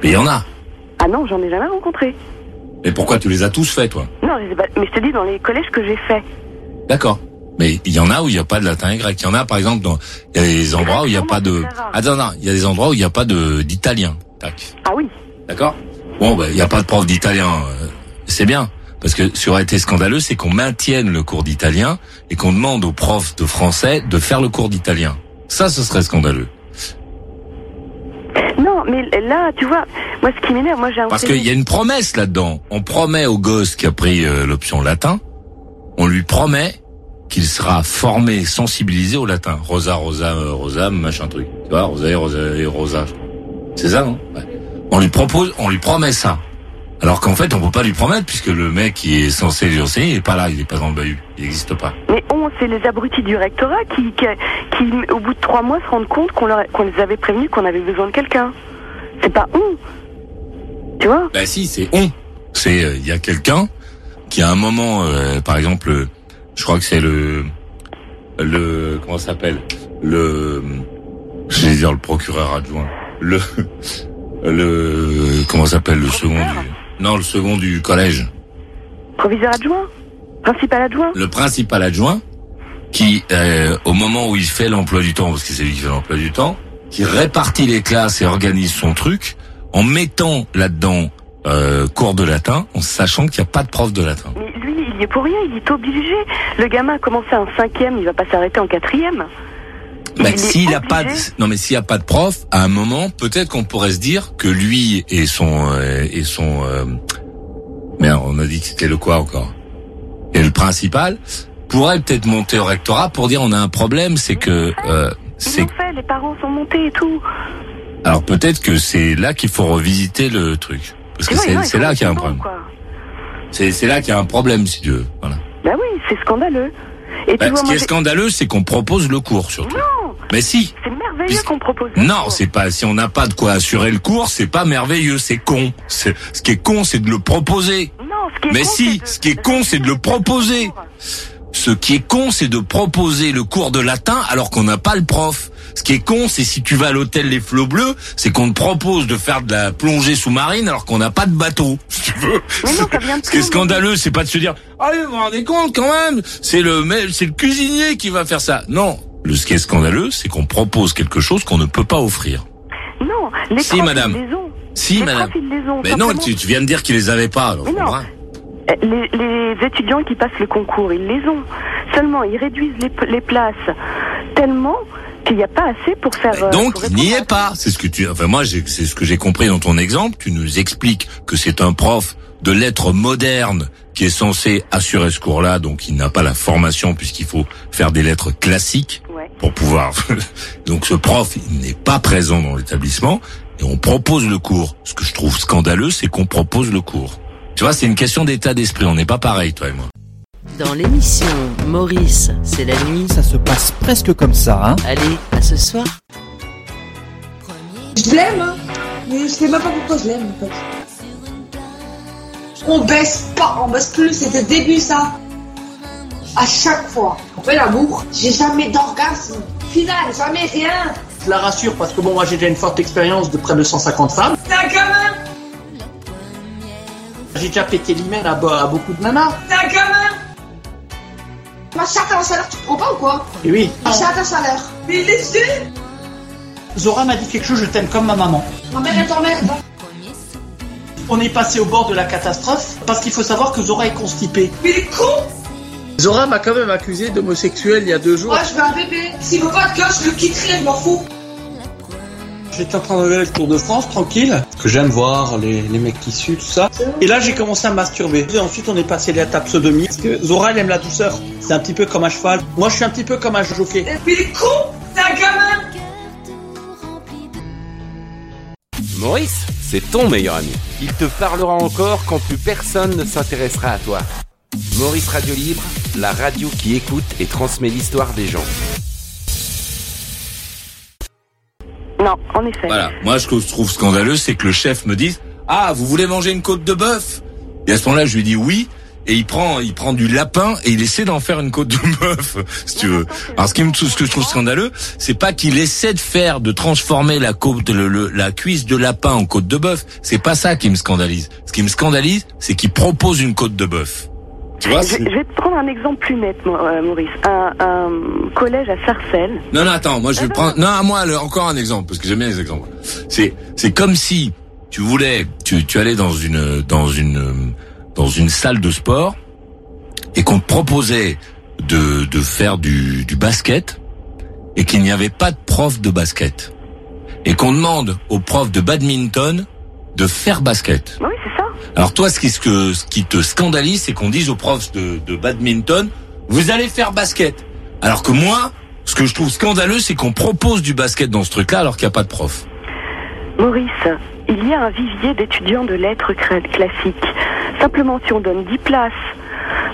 Mais il y en a. Ah non, j'en ai jamais rencontré. Et pourquoi tu les as tous faits, toi? Non, mais je te dis dans les collèges que j'ai faits. D'accord. Mais il y en a où il n'y a pas de latin et grec. Il y en a, par exemple, dans il y a des endroits où il n'y a pas de. Attends, non, il y a des endroits où il n'y a pas de d'italien. Tac. Ah oui. D'accord? Bon, ben, il n'y a pas de prof d'italien. Euh, c'est bien. Parce que ce qui aurait été scandaleux, c'est qu'on maintienne le cours d'italien et qu'on demande aux profs de français de faire le cours d'italien. Ça, ce serait scandaleux. Non, mais là, tu vois, moi, ce qui m'énerve, moi, j'ai un... Parce qu'il y a une promesse là-dedans. On promet au gosse qui a pris euh, l'option latin, on lui promet qu'il sera formé, sensibilisé au latin. Rosa, rosa, euh, rosa, machin truc. Tu vois, rosa et rosa et rosa. C'est ça, non? On lui propose, on lui promet ça. Alors qu'en fait, on peut pas lui promettre puisque le mec qui est censé lui enseigner, il est pas là, il est pas dans le bahut, il n'existe pas. Mais on, c'est les abrutis du rectorat qui, qui, au bout de trois mois, se rendent compte qu'on qu'on les avait prévenus qu'on avait besoin de quelqu'un. C'est pas on. Tu vois? Bah si, c'est on. C'est euh, il y a quelqu'un qui à un moment, euh, par exemple, je crois que c'est le le comment ça s'appelle? Le je vais dire le procureur adjoint le le comment s'appelle le second du non, le second du collège. Proviseur adjoint Principal adjoint Le principal adjoint, qui, euh, au moment où il fait l'emploi du temps, parce que c'est lui qui fait l'emploi du temps, qui répartit les classes et organise son truc, en mettant là-dedans euh, cours de latin, en sachant qu'il n'y a pas de prof de latin. Mais lui, il y est pour rien, il est obligé. Le gamin a commencé en cinquième, il va pas s'arrêter en quatrième. Ben, s'il a pas de, non mais s'il y a pas de prof, à un moment, peut-être qu'on pourrait se dire que lui et son euh, et son euh, merde, on a dit que c'était le quoi encore? Et le principal pourrait peut-être monter au rectorat pour dire on a un problème, c'est que euh, c'est fait, les parents sont montés et tout. Alors peut-être que c'est là qu'il faut revisiter le truc parce que c'est là qu'il y a un problème. C'est là qu'il y a un problème si tu veux. Voilà. Bah oui, c'est scandaleux. Et bah, ce qui est scandaleux, c'est qu'on propose le cours surtout. Non. Mais si. C'est merveilleux qu'on propose. non, c'est pas. Si on n'a pas de quoi assurer le cours, c'est pas merveilleux, c'est con. Ce qui est con, c'est de le proposer. Non, ce qui est Mais si, ce qui est con, c'est de le proposer. Ce qui est con, c'est de proposer le cours de latin alors qu'on n'a pas le prof. Ce qui est con, c'est si tu vas à l'hôtel Les Flots Bleus, c'est qu'on te propose de faire de la plongée sous-marine alors qu'on n'a pas de bateau. Si tu veux. Ce qui est scandaleux, c'est pas de se dire, allez, vous vous rendez compte quand même, c'est le, c'est le cuisinier qui va faire ça. Non. Le, ce qui est scandaleux, c'est qu'on propose quelque chose qu'on ne peut pas offrir. Non, les si, madame. les ont. Si, madame. les ont, Mais non, tu, viens de dire qu'ils les avaient pas. Mais non. Eh, les, les, étudiants qui passent le concours, ils les ont. Seulement, ils réduisent les, les places tellement qu'il n'y a pas assez pour faire. Euh, donc, il n'y est pas. C'est ce que tu. Enfin, moi, c'est ce que j'ai compris dans ton exemple. Tu nous expliques que c'est un prof de lettres modernes qui est censé assurer ce cours-là, donc il n'a pas la formation puisqu'il faut faire des lettres classiques pour pouvoir. donc, ce prof n'est pas présent dans l'établissement et on propose le cours. Ce que je trouve scandaleux, c'est qu'on propose le cours. Tu vois, c'est une question d'état d'esprit. On n'est pas pareil, toi et moi. Dans l'émission Maurice, c'est la nuit. Ça se passe presque comme ça, hein Allez, à ce soir. Je l'aime, hein Mais je sais même pas pourquoi je l'aime, en fait. On baisse pas, on baisse plus, c'était le début, ça. À chaque fois on fait l'amour, j'ai jamais d'orgasme. Final, jamais rien. Je la rassure parce que bon, moi j'ai déjà une forte expérience de près de 150 femmes. C'est un gamin J'ai déjà pété l'hymen à, à beaucoup de nanas. C'est un gamin Ma charte à un salaire, tu prends pas ou quoi Et oui. Ma charte à salaire. Mais il est Zora m'a dit quelque chose, je t'aime comme ma maman. Ma mère est t'emmerde. On est passé au bord de la catastrophe parce qu'il faut savoir que Zora est constipée. Mais il est con Zora m'a quand même accusé d'homosexuel il y a deux jours. Moi je veux un bébé. S'il veut pas de gosse, je le quitterai, je m'en fous. J'étais en train de regarder le Tour de France, tranquille, que j'aime voir les, les mecs qui suent, tout ça. Et là, j'ai commencé à masturber. Et ensuite, on est passé à l'étape sodomie. Parce que Zora, elle aime la douceur. C'est un petit peu comme un cheval. Moi, je suis un petit peu comme un jockey. Et puis, il est con C'est un gamin Maurice, c'est ton meilleur ami. Il te parlera encore quand plus personne ne s'intéressera à toi. Maurice Radio Libre, la radio qui écoute et transmet l'histoire des gens. Non, en effet. Voilà. Moi, ce que je trouve scandaleux, c'est que le chef me dise Ah, vous voulez manger une côte de bœuf? Et à ce moment-là, je lui dis oui. Et il prend, il prend du lapin et il essaie d'en faire une côte de bœuf, si tu veux. Alors, ce, qui me, ce que je trouve scandaleux, c'est pas qu'il essaie de faire, de transformer la côte, le, le- la cuisse de lapin en côte de bœuf. C'est pas ça qui me scandalise. Ce qui me scandalise, c'est qu'il propose une côte de bœuf. Tu vois Je, vais te prendre un exemple plus net, euh, Maurice. Un, un collège à Sarcelles. Non, non, attends, moi je vais prendre. Non, à moi, le- encore un exemple, parce que j'aime bien les exemples. C'est, c'est comme si tu voulais, tu, tu allais dans une, dans une, dans une salle de sport et qu'on te proposait de, de faire du, du basket et qu'il n'y avait pas de prof de basket et qu'on demande au prof de badminton de faire basket. Oui. Alors toi, ce qui, ce que, ce qui te scandalise, c'est qu'on dise aux profs de, de badminton, vous allez faire basket. Alors que moi, ce que je trouve scandaleux, c'est qu'on propose du basket dans ce truc-là alors qu'il n'y a pas de prof. Maurice, il y a un vivier d'étudiants de lettres classiques. Simplement, si on donne 10 places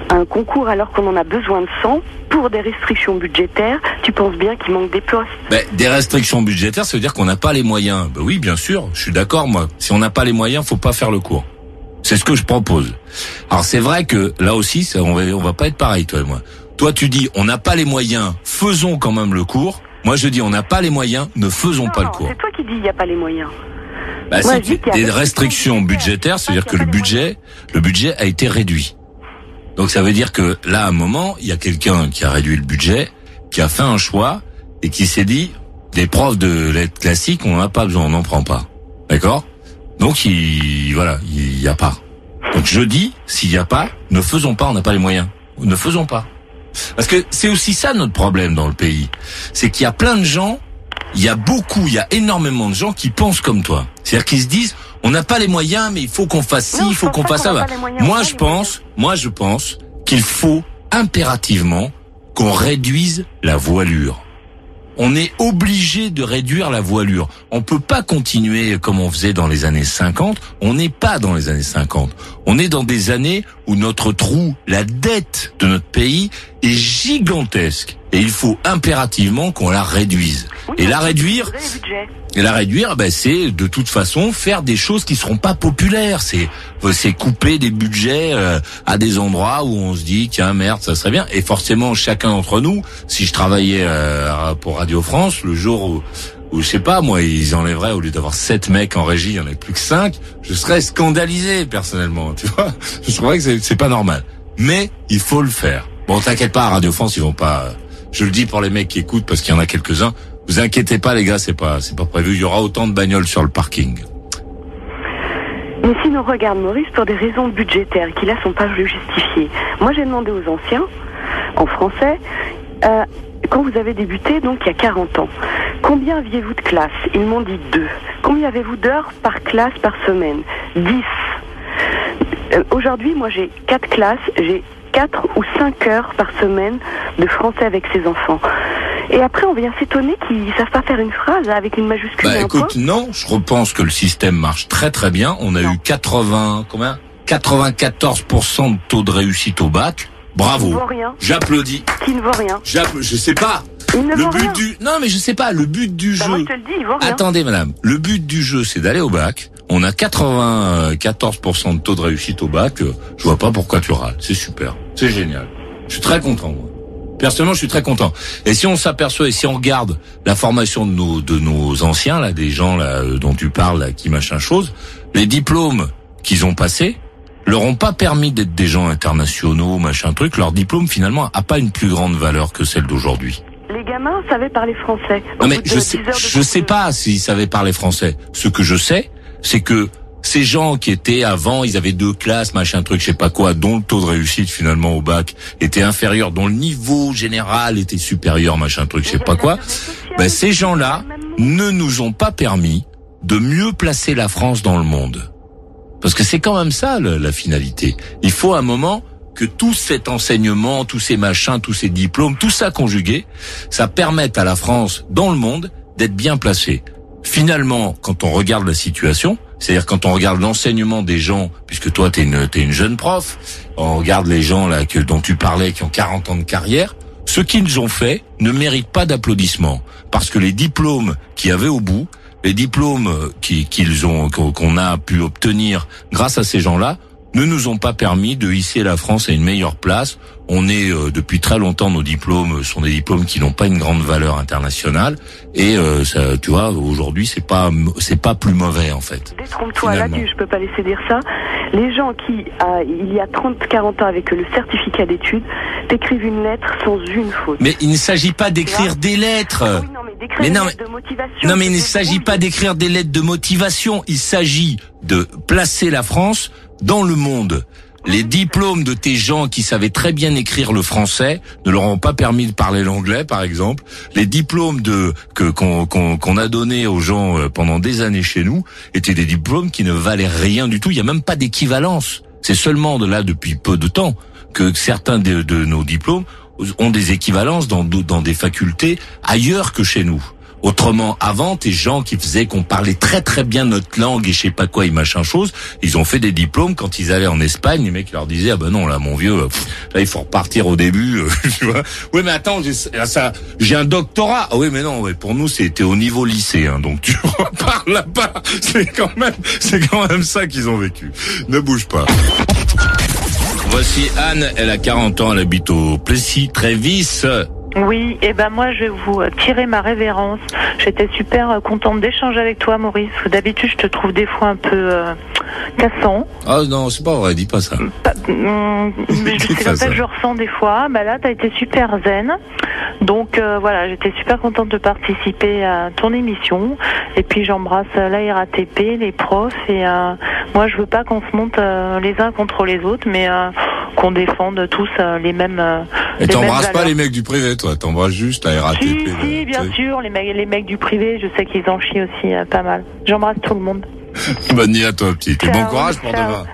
à un concours alors qu'on en a besoin de 100, pour des restrictions budgétaires, tu penses bien qu'il manque des postes. Ben, des restrictions budgétaires, ça veut dire qu'on n'a pas les moyens. Ben oui, bien sûr, je suis d'accord, moi. Si on n'a pas les moyens, faut pas faire le cours. C'est ce que je propose. Alors c'est vrai que là aussi, ça, on va, on va pas être pareil, toi et moi. Toi, tu dis, on n'a pas les moyens, faisons quand même le cours. Moi, je dis, on n'a pas les moyens, ne faisons pas le cours. C'est toi qui dis il n'y a pas les moyens. Bah, Moi, c'est des des restrictions budgétaires, c'est-à-dire que le budget, le budget a été réduit. Donc ça veut dire que là, à un moment, il y a quelqu'un qui a réduit le budget, qui a fait un choix et qui s'est dit, des profs de lettres classiques, on n'en a pas besoin, on n'en prend pas. D'accord? Donc il, voilà, il y a pas. Donc je dis, s'il y a pas, ne faisons pas, on n'a pas les moyens. Ne faisons pas. Parce que c'est aussi ça notre problème dans le pays. C'est qu'il y a plein de gens, il y a beaucoup, il y a énormément de gens qui pensent comme toi. C'est-à-dire qu'ils se disent, on n'a pas les moyens, mais il faut qu'on fasse ci, il faut qu'on fasse ça. Moi, je pense, moi, je pense qu'il faut impérativement qu'on réduise la voilure. On est obligé de réduire la voilure. On peut pas continuer comme on faisait dans les années 50. On n'est pas dans les années 50. On est dans des années où notre trou, la dette de notre pays est gigantesque. Et il faut impérativement qu'on la réduise. Et la réduire, et la réduire, ben, c'est de toute façon faire des choses qui seront pas populaires. C'est c'est couper des budgets euh, à des endroits où on se dit tiens merde ça serait bien. Et forcément chacun d'entre nous, si je travaillais euh, pour Radio France, le jour où où je sais pas moi ils enlèveraient au lieu d'avoir sept mecs en régie, il y en avait plus que cinq, je serais scandalisé personnellement. Tu vois, je trouverais que c'est- pas normal. Mais il faut le faire. Bon t'inquiète pas, Radio France ils vont pas. euh, Je le dis pour les mecs qui écoutent parce qu'il y en a quelques-uns. Vous inquiétez pas les gars, c'est pas c'est pas prévu. Il y aura autant de bagnoles sur le parking. Mais si nous regarde Maurice pour des raisons budgétaires qui là sont pas justifiées. Moi j'ai demandé aux anciens, en français, euh, quand vous avez débuté, donc il y a 40 ans, combien aviez-vous de classes? Ils m'ont dit deux. Combien avez-vous d'heures par classe par semaine? 10. Euh, Aujourd'hui, moi j'ai quatre classes, j'ai 4 ou 5 heures par semaine de français avec ces enfants. Et après, on vient s'étonner qu'ils savent pas faire une phrase avec une majuscule Bah et un point. écoute, non, je repense que le système marche très très bien. On a eu 80, combien? 94% de taux de réussite au bac. Qui Bravo. ne vaut rien. J'applaudis. Qui ne vaut rien. Je sais pas. Il ne le vaut but rien. du non mais je sais pas le but du Bah, jeu. moi, je te le dis, il vaut rien. Attendez madame, le but du jeu c'est d'aller au bac. On a 94% de taux de réussite au bac. Je vois pas pourquoi tu râles. C'est super, c'est génial. Je suis très content moi. Personnellement, je suis très content. Et si on s'aperçoit et si on regarde la formation de nos de nos anciens là, des gens là euh, dont tu parles là, qui machin chose, les diplômes qu'ils ont passés leur ont pas permis d'être des gens internationaux, machin truc. Leur diplôme finalement a pas une plus grande valeur que celle d'aujourd'hui. Les gamins savaient parler français. Non mais je sais, 10 heures de je sais pas s'ils savaient parler français. Ce que je sais, c'est que ces gens qui étaient avant, ils avaient deux classes, machin truc, je sais pas quoi, dont le taux de réussite finalement au bac était inférieur, dont le niveau général était supérieur, machin truc, je sais pas quoi. Ben ces gens-là, ne nous ont pas permis de mieux placer la France dans le monde. Parce que c'est quand même ça la finalité. Il faut un moment que tout cet enseignement, tous ces machins, tous ces diplômes, tout ça conjugué, ça permette à la France dans le monde d'être bien placée. Finalement, quand on regarde la situation, c'est-à-dire quand on regarde l'enseignement des gens, puisque toi t'es une, es une jeune prof, on regarde les gens là que, dont tu parlais qui ont 40 ans de carrière, ce qu'ils ont fait ne mérite pas d'applaudissements. Parce que les diplômes qu'il y avait au bout, les diplômes qu'ils ont qu'on a pu obtenir grâce à ces gens-là ne nous ont pas permis de hisser la France à une meilleure place. On est euh, depuis très longtemps nos diplômes sont des diplômes qui n'ont pas une grande valeur internationale et euh, ça, tu vois aujourd'hui c'est pas c'est pas plus mauvais en fait. Détrompe-toi là-dessus, je peux pas laisser dire ça. Les gens qui il y a 30 40 ans avec le certificat d'études t'écrivent une lettre sans une faute. Mais il ne s'agit pas d'écrire des lettres. Ah mais non, mais, non, mais il ne s'agit pas d'écrire des lettres de motivation. Il s'agit de placer la France dans le monde. Les diplômes de tes gens qui savaient très bien écrire le français ne leur ont pas permis de parler l'anglais, par exemple. Les diplômes que qu'on a donnés aux gens euh, pendant des années chez nous étaient des diplômes qui ne valaient rien du tout. Il n'y a même pas d'équivalence. C'est seulement de là depuis peu de temps que certains de, de nos diplômes ont des équivalences dans, dans des facultés ailleurs que chez nous. Autrement, avant, tes gens qui faisaient qu'on parlait très très bien notre langue et je sais pas quoi et machin chose, ils ont fait des diplômes quand ils allaient en Espagne, les mecs leur disaient ah ben non là mon vieux, là il faut repartir au début, tu vois. Oui mais attends, j'ai ça, j'ai un doctorat. Ah oui mais non, pour nous c'était au niveau lycée, hein, donc tu repars là-bas. C'est quand même, c'est quand même ça qu'ils ont vécu. Ne bouge pas. Voici Anne, elle a 40 ans, elle habite au Plessis, Trévis. Oui, et eh ben moi je vais vous euh, tirer ma révérence. J'étais super euh, contente d'échanger avec toi, Maurice. D'habitude, je te trouve des fois un peu euh, cassant. Ah non, c'est pas vrai, dis pas ça. Pas, hum, c'est comme ça que je ressens des fois. Bah là, t'as été super zen. Donc voilà, j'étais super contente de participer à ton émission. Et puis j'embrasse la RATP, les profs. Et moi, je veux pas qu'on se monte les uns contre les autres, mais qu'on défende tous les mêmes. et t'embrasses pas les mecs du privé toi, t'embrasses juste la RATP. Si, si bien sûr, les mecs, les mecs du privé, je sais qu'ils en chient aussi euh, pas mal. J'embrasse tout le monde. Bonne nuit à toi, petit. Et bon courage pour demain.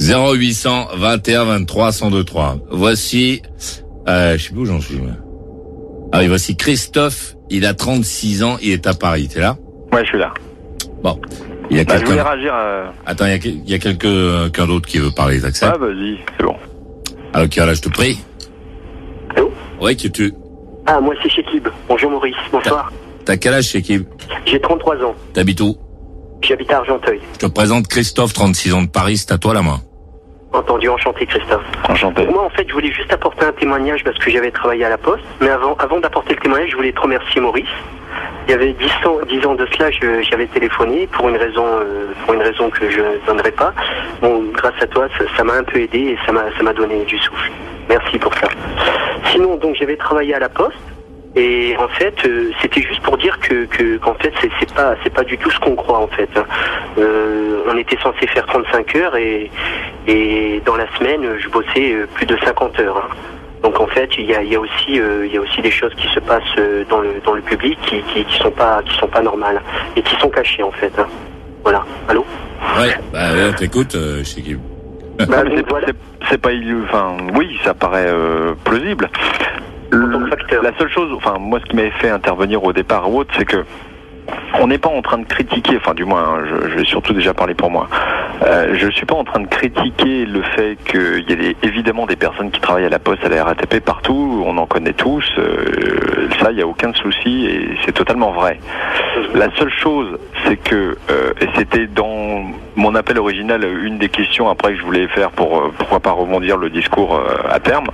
0800 21 23 123. Voici, euh, je sais plus où j'en suis. Ah oui, voici Christophe. Il a 36 ans. Il est à Paris. T'es là? Ouais, je suis là. Bon. Il y a bah, quelqu'un. réagir. Attends, il y a, y a quelqu'un d'autre qui veut parler. T'acceptes Ah, vas-y, c'est bon. Alors, qui là, je te prie. Ouais, qui tu Ah, moi c'est Shekib. Bonjour Maurice, bonsoir. T'as quel âge Shekib J'ai 33 ans. T'habites où J'habite à Argenteuil. Je te présente Christophe, 36 ans de Paris, c'est à toi la main. Entendu, enchanté Christophe. Enchanté. Moi en fait je voulais juste apporter un témoignage parce que j'avais travaillé à la poste. Mais avant, avant d'apporter le témoignage, je voulais te remercier Maurice. Il y avait 10 ans, 10 ans de cela, j'avais téléphoné pour une raison, euh, pour une raison que je ne donnerai pas. Bon, grâce à toi, ça m'a un peu aidé et ça m'a donné du souffle. Merci pour ça. Sinon, donc j'avais travaillé à la Poste. Et en fait, euh, c'était juste pour dire que qu'en fait, c'est pas c'est pas du tout ce qu'on croit en fait. Hein. Euh, on était censé faire 35 heures et et dans la semaine, je bossais plus de 50 heures. Hein. Donc en fait, il y a, y a aussi il y a aussi des choses qui se passent dans le dans le public qui, qui, qui sont pas qui sont pas normales et qui sont cachées en fait. Hein. Voilà. Allô? Ouais. Bah t'écoute, euh, bah, c'est pas, enfin, oui, ça paraît euh, plausible. la seule chose, enfin, moi, ce qui m'avait fait intervenir au départ ou autre, c'est que on n'est pas en train de critiquer, enfin du moins, hein, je, vais surtout déjà parler pour moi. Euh, je ne suis pas en train de critiquer le fait qu'il y ait évidemment des personnes qui travaillent à la poste, à la RATP partout, on en connaît tous, euh, ça, il n'y a aucun souci et c'est totalement vrai. La seule chose, c'est que, euh, et c'était dans mon appel original une des questions après que je voulais faire pour pourquoi pas rebondir le discours à terme,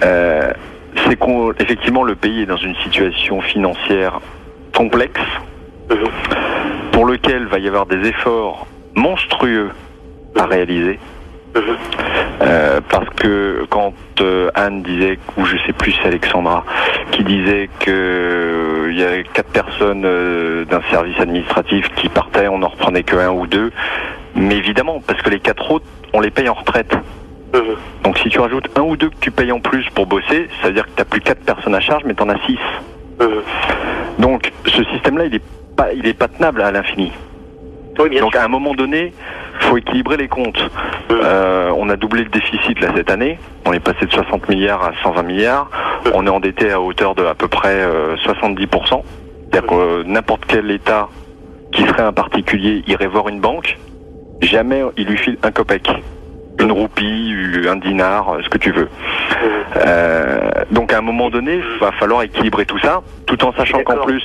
c'est qu'effectivement le pays est dans une situation financière complexe pour lequel va y avoir des efforts monstrueux à réaliser. Euh, parce que quand euh, Anne disait, ou je sais plus Alexandra, qui disait que euh, il y avait quatre personnes d'un service administratif qui partaient, on n'en reprenait que un ou deux, mais évidemment parce que les quatre autres, on les paye en retraite. Donc si tu rajoutes un ou deux que tu payes en plus pour bosser, ça veut dire que tu n'as plus quatre personnes à charge, mais tu en as six. Donc ce système-là, il est pas, il est pas tenable à l'infini. Donc à un moment donné, faut équilibrer les comptes. Euh, on a doublé le déficit là cette année. On est passé de 60 milliards à 120 milliards. On est endetté à hauteur de à peu près 70%. C'est-à-dire que n'importe quel État qui serait un particulier irait voir une banque, jamais il lui file un copec une roupie, un dinar, ce que tu veux. Euh, donc à un moment donné, il va falloir équilibrer tout ça, tout en sachant qu'en plus,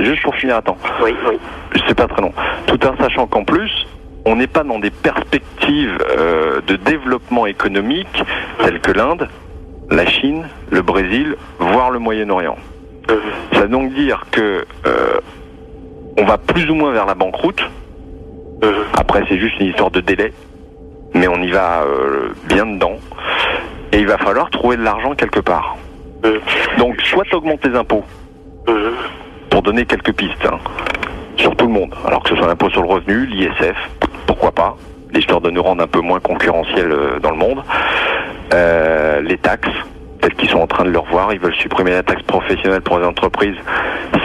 juste pour finir, attends, oui, oui. c'est pas très long, tout en sachant qu'en plus, on n'est pas dans des perspectives euh, de développement économique telles que l'Inde, la Chine, le Brésil, voire le Moyen-Orient. Ça veut donc dire que euh, on va plus ou moins vers la banqueroute. Après, c'est juste une histoire de délai mais on y va euh, bien dedans. Et il va falloir trouver de l'argent quelque part. Euh. Donc, soit tu augmentes les impôts, euh. pour donner quelques pistes, hein, sur tout le monde. Alors que ce soit l'impôt sur le revenu, l'ISF, pourquoi pas, l'histoire de nous rendre un peu moins concurrentiels dans le monde. les taxes, telles qu'ils sont en train de le revoir, ils veulent supprimer la taxe professionnelle pour les entreprises.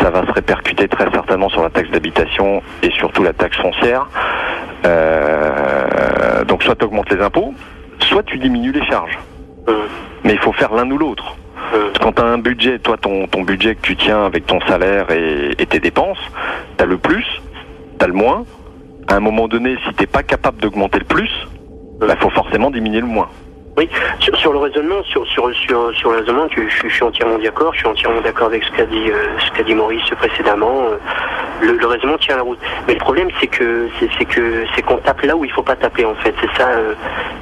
Ça va se répercuter très certainement sur la taxe d'habitation et surtout la taxe foncière. Euh, donc soit tu augmentes les impôts, soit tu diminues les charges. Euh. Mais il faut faire l'un ou l'autre. Euh. Quand tu as un budget, toi ton, ton budget que tu tiens avec ton salaire et, tes dépenses, tu as le plus, tu as le moins. À un moment donné, si t'es pas capable d'augmenter le plus, il bah, faut forcément diminuer le moins. Oui, sur, le raisonnement, sur, sur, sur, sur le raisonnement, je, suis entièrement d'accord. Je suis entièrement d'accord avec ce qu'a dit, euh, ce qu'a dit Maurice précédemment. Euh, le, raisonnement tient la route. Mais le problème, c'est que c'est que c'est qu'on tape là où il faut pas taper en fait. C'est ça euh,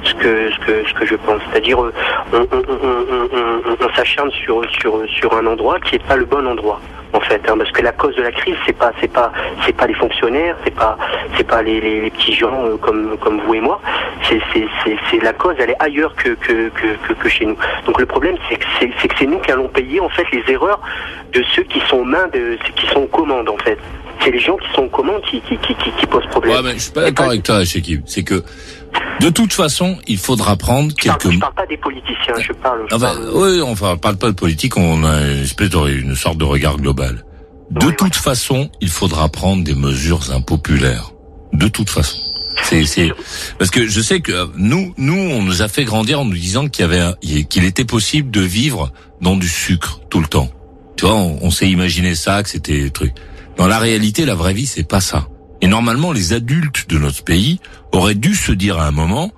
ce que ce que ce que je pense. C'est-à-dire on, on, on, on s'acharne sur sur sur un endroit qui est pas le bon endroit en fait, hein, parce que la cause de la crise, c'est pas, c'est pas, c'est pas les fonctionnaires, c'est pas, c'est pas les, les, petits gens euh, comme, comme vous et moi. C'est, c'est, la cause, elle est ailleurs que, que, que, que, chez nous. Donc le problème, c'est que c'est, que c'est nous qui allons payer en fait les erreurs de ceux qui sont aux mains de, qui sont aux commandes en fait. C'est les gens qui sont aux commandes qui, qui, qui, qui, posent problème. Ouais, mais je suis pas d'accord avec toi, Chekib. C'est que de toute façon, il faudra prendre quelques. Je parle pas des politiciens, je parle. Je Oui, on ne parle pas de politique, on a une espèce de, une sorte de regard global. De toute façon, il faudra prendre des mesures impopulaires. De toute façon. C'est, c'est parce que je sais que euh, nous, nous, on nous a fait grandir en nous disant qu'il y avait, qu'il était possible de vivre dans du sucre tout le temps. Tu vois, on, on s'est imaginé ça, que c'était truc. Dans la réalité, la vraie vie, c'est pas ça. Et normalement, les adultes de notre pays auraient dû se dire à un moment,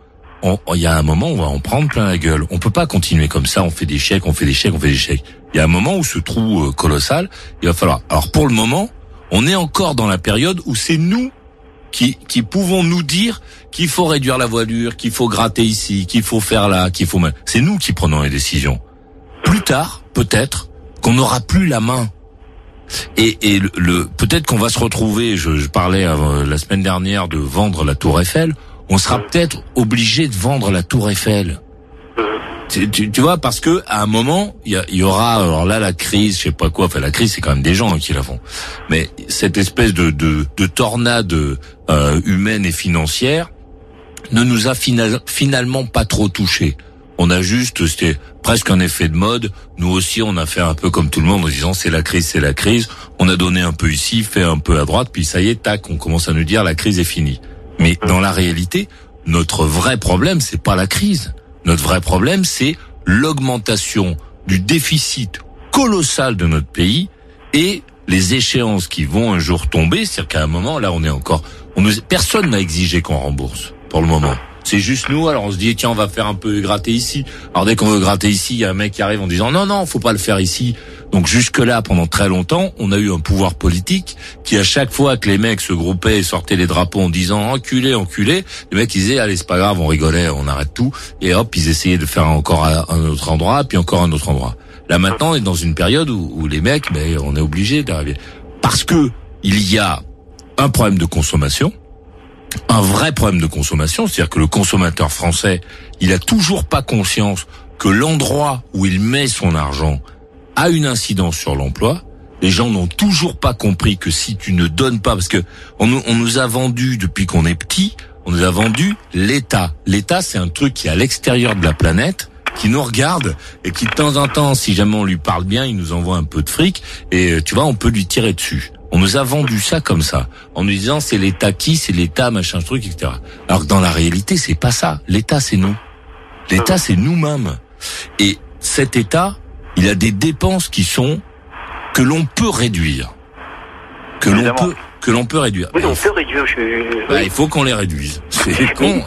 il y a un moment, on va en prendre plein la gueule. On peut pas continuer comme ça. On fait des chèques, on fait des chèques, on fait des chèques. Il y a un moment où ce trou euh, colossal, il va falloir. Alors pour le moment, on est encore dans la période où c'est nous qui, qui pouvons nous dire qu'il faut réduire la voilure, qu'il faut gratter ici, qu'il faut faire là, qu'il faut. C'est nous qui prenons les décisions. Plus tard, peut-être qu'on n'aura plus la main et, et le, peut-être qu'on va se retrouver. Je, je parlais euh, la semaine dernière de vendre la Tour Eiffel. On sera peut-être obligé de vendre la Tour Eiffel. Tu, tu, tu, vois, parce que à un moment, il y, y, aura, alors là, la crise, je sais pas quoi. Enfin, la crise, c'est quand même des gens qui la font. Mais cette espèce de, de, de tornade euh, humaine et financière ne nous a finalement pas trop touchés. On a juste, c'était presque un effet de mode. Nous aussi, on a fait un peu comme tout le monde en disant c'est la crise, c'est la crise. On a donné un peu ici, fait un peu à droite, puis ça y est, tac, on commence à nous dire la crise est finie. Mais dans la réalité, notre vrai problème, c'est pas la crise. Notre vrai problème, c'est l'augmentation du déficit colossal de notre pays et les échéances qui vont un jour tomber. C'est-à-dire qu'à un moment, là, on est encore, on nous, personne n'a exigé qu'on rembourse pour le moment. C'est juste nous. Alors on se dit tiens on va faire un peu gratter ici. Alors dès qu'on veut gratter ici, il y a un mec qui arrive en disant non non faut pas le faire ici. Donc jusque là pendant très longtemps, on a eu un pouvoir politique qui à chaque fois que les mecs se groupaient et sortaient les drapeaux en disant enculé enculé, les mecs ils disaient allez c'est pas grave on rigolait on arrête tout et hop ils essayaient de faire encore un autre endroit puis encore un autre endroit. Là maintenant on est dans une période où, où les mecs ben on est obligé d'arriver parce que il y a un problème de consommation un vrai problème de consommation, c'est-à-dire que le consommateur français, il a toujours pas conscience que l'endroit où il met son argent a une incidence sur l'emploi. Les gens n'ont toujours pas compris que si tu ne donnes pas, parce que on, nous a vendu depuis qu'on est petit, on nous a vendu l'État. L'État, c'est un truc qui est à l'extérieur de la planète qui nous regarde et qui de temps en temps, si jamais on lui parle bien, il nous envoie un peu de fric et tu vois, on peut lui tirer dessus. On nous a vendu ça comme ça, en nous disant c'est l'État qui, c'est l'État, machin truc, etc. Alors que dans la réalité, c'est pas ça. L'État, c'est nous. L'État, c'est nous-mêmes. Et cet État, il a des dépenses qui sont que l'on peut réduire, que l'on peut que l'on peut réduire. Oui, on peut réduire. Je... Bah, il faut qu'on les réduise. C'est con.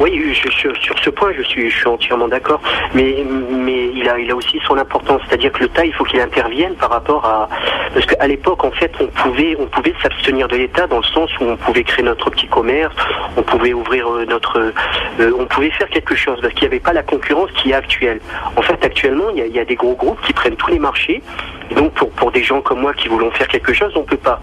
Oui, sur ce point, je suis, entièrement d'accord. Mais, mais il a, il a aussi son importance. C'est-à-dire que l'État, il faut qu'il intervienne par rapport à, parce qu'à l'époque, en fait, on pouvait, on pouvait s'abstenir de l'État dans le sens où on pouvait créer notre petit commerce, on pouvait ouvrir euh, notre, euh, on pouvait faire quelque chose parce qu'il n'y avait pas la concurrence qui est actuelle. En fait, actuellement, il y a, des gros groupes qui prennent tous les marchés. Et donc, pour, pour des gens comme moi qui voulons faire quelque chose, on peut pas.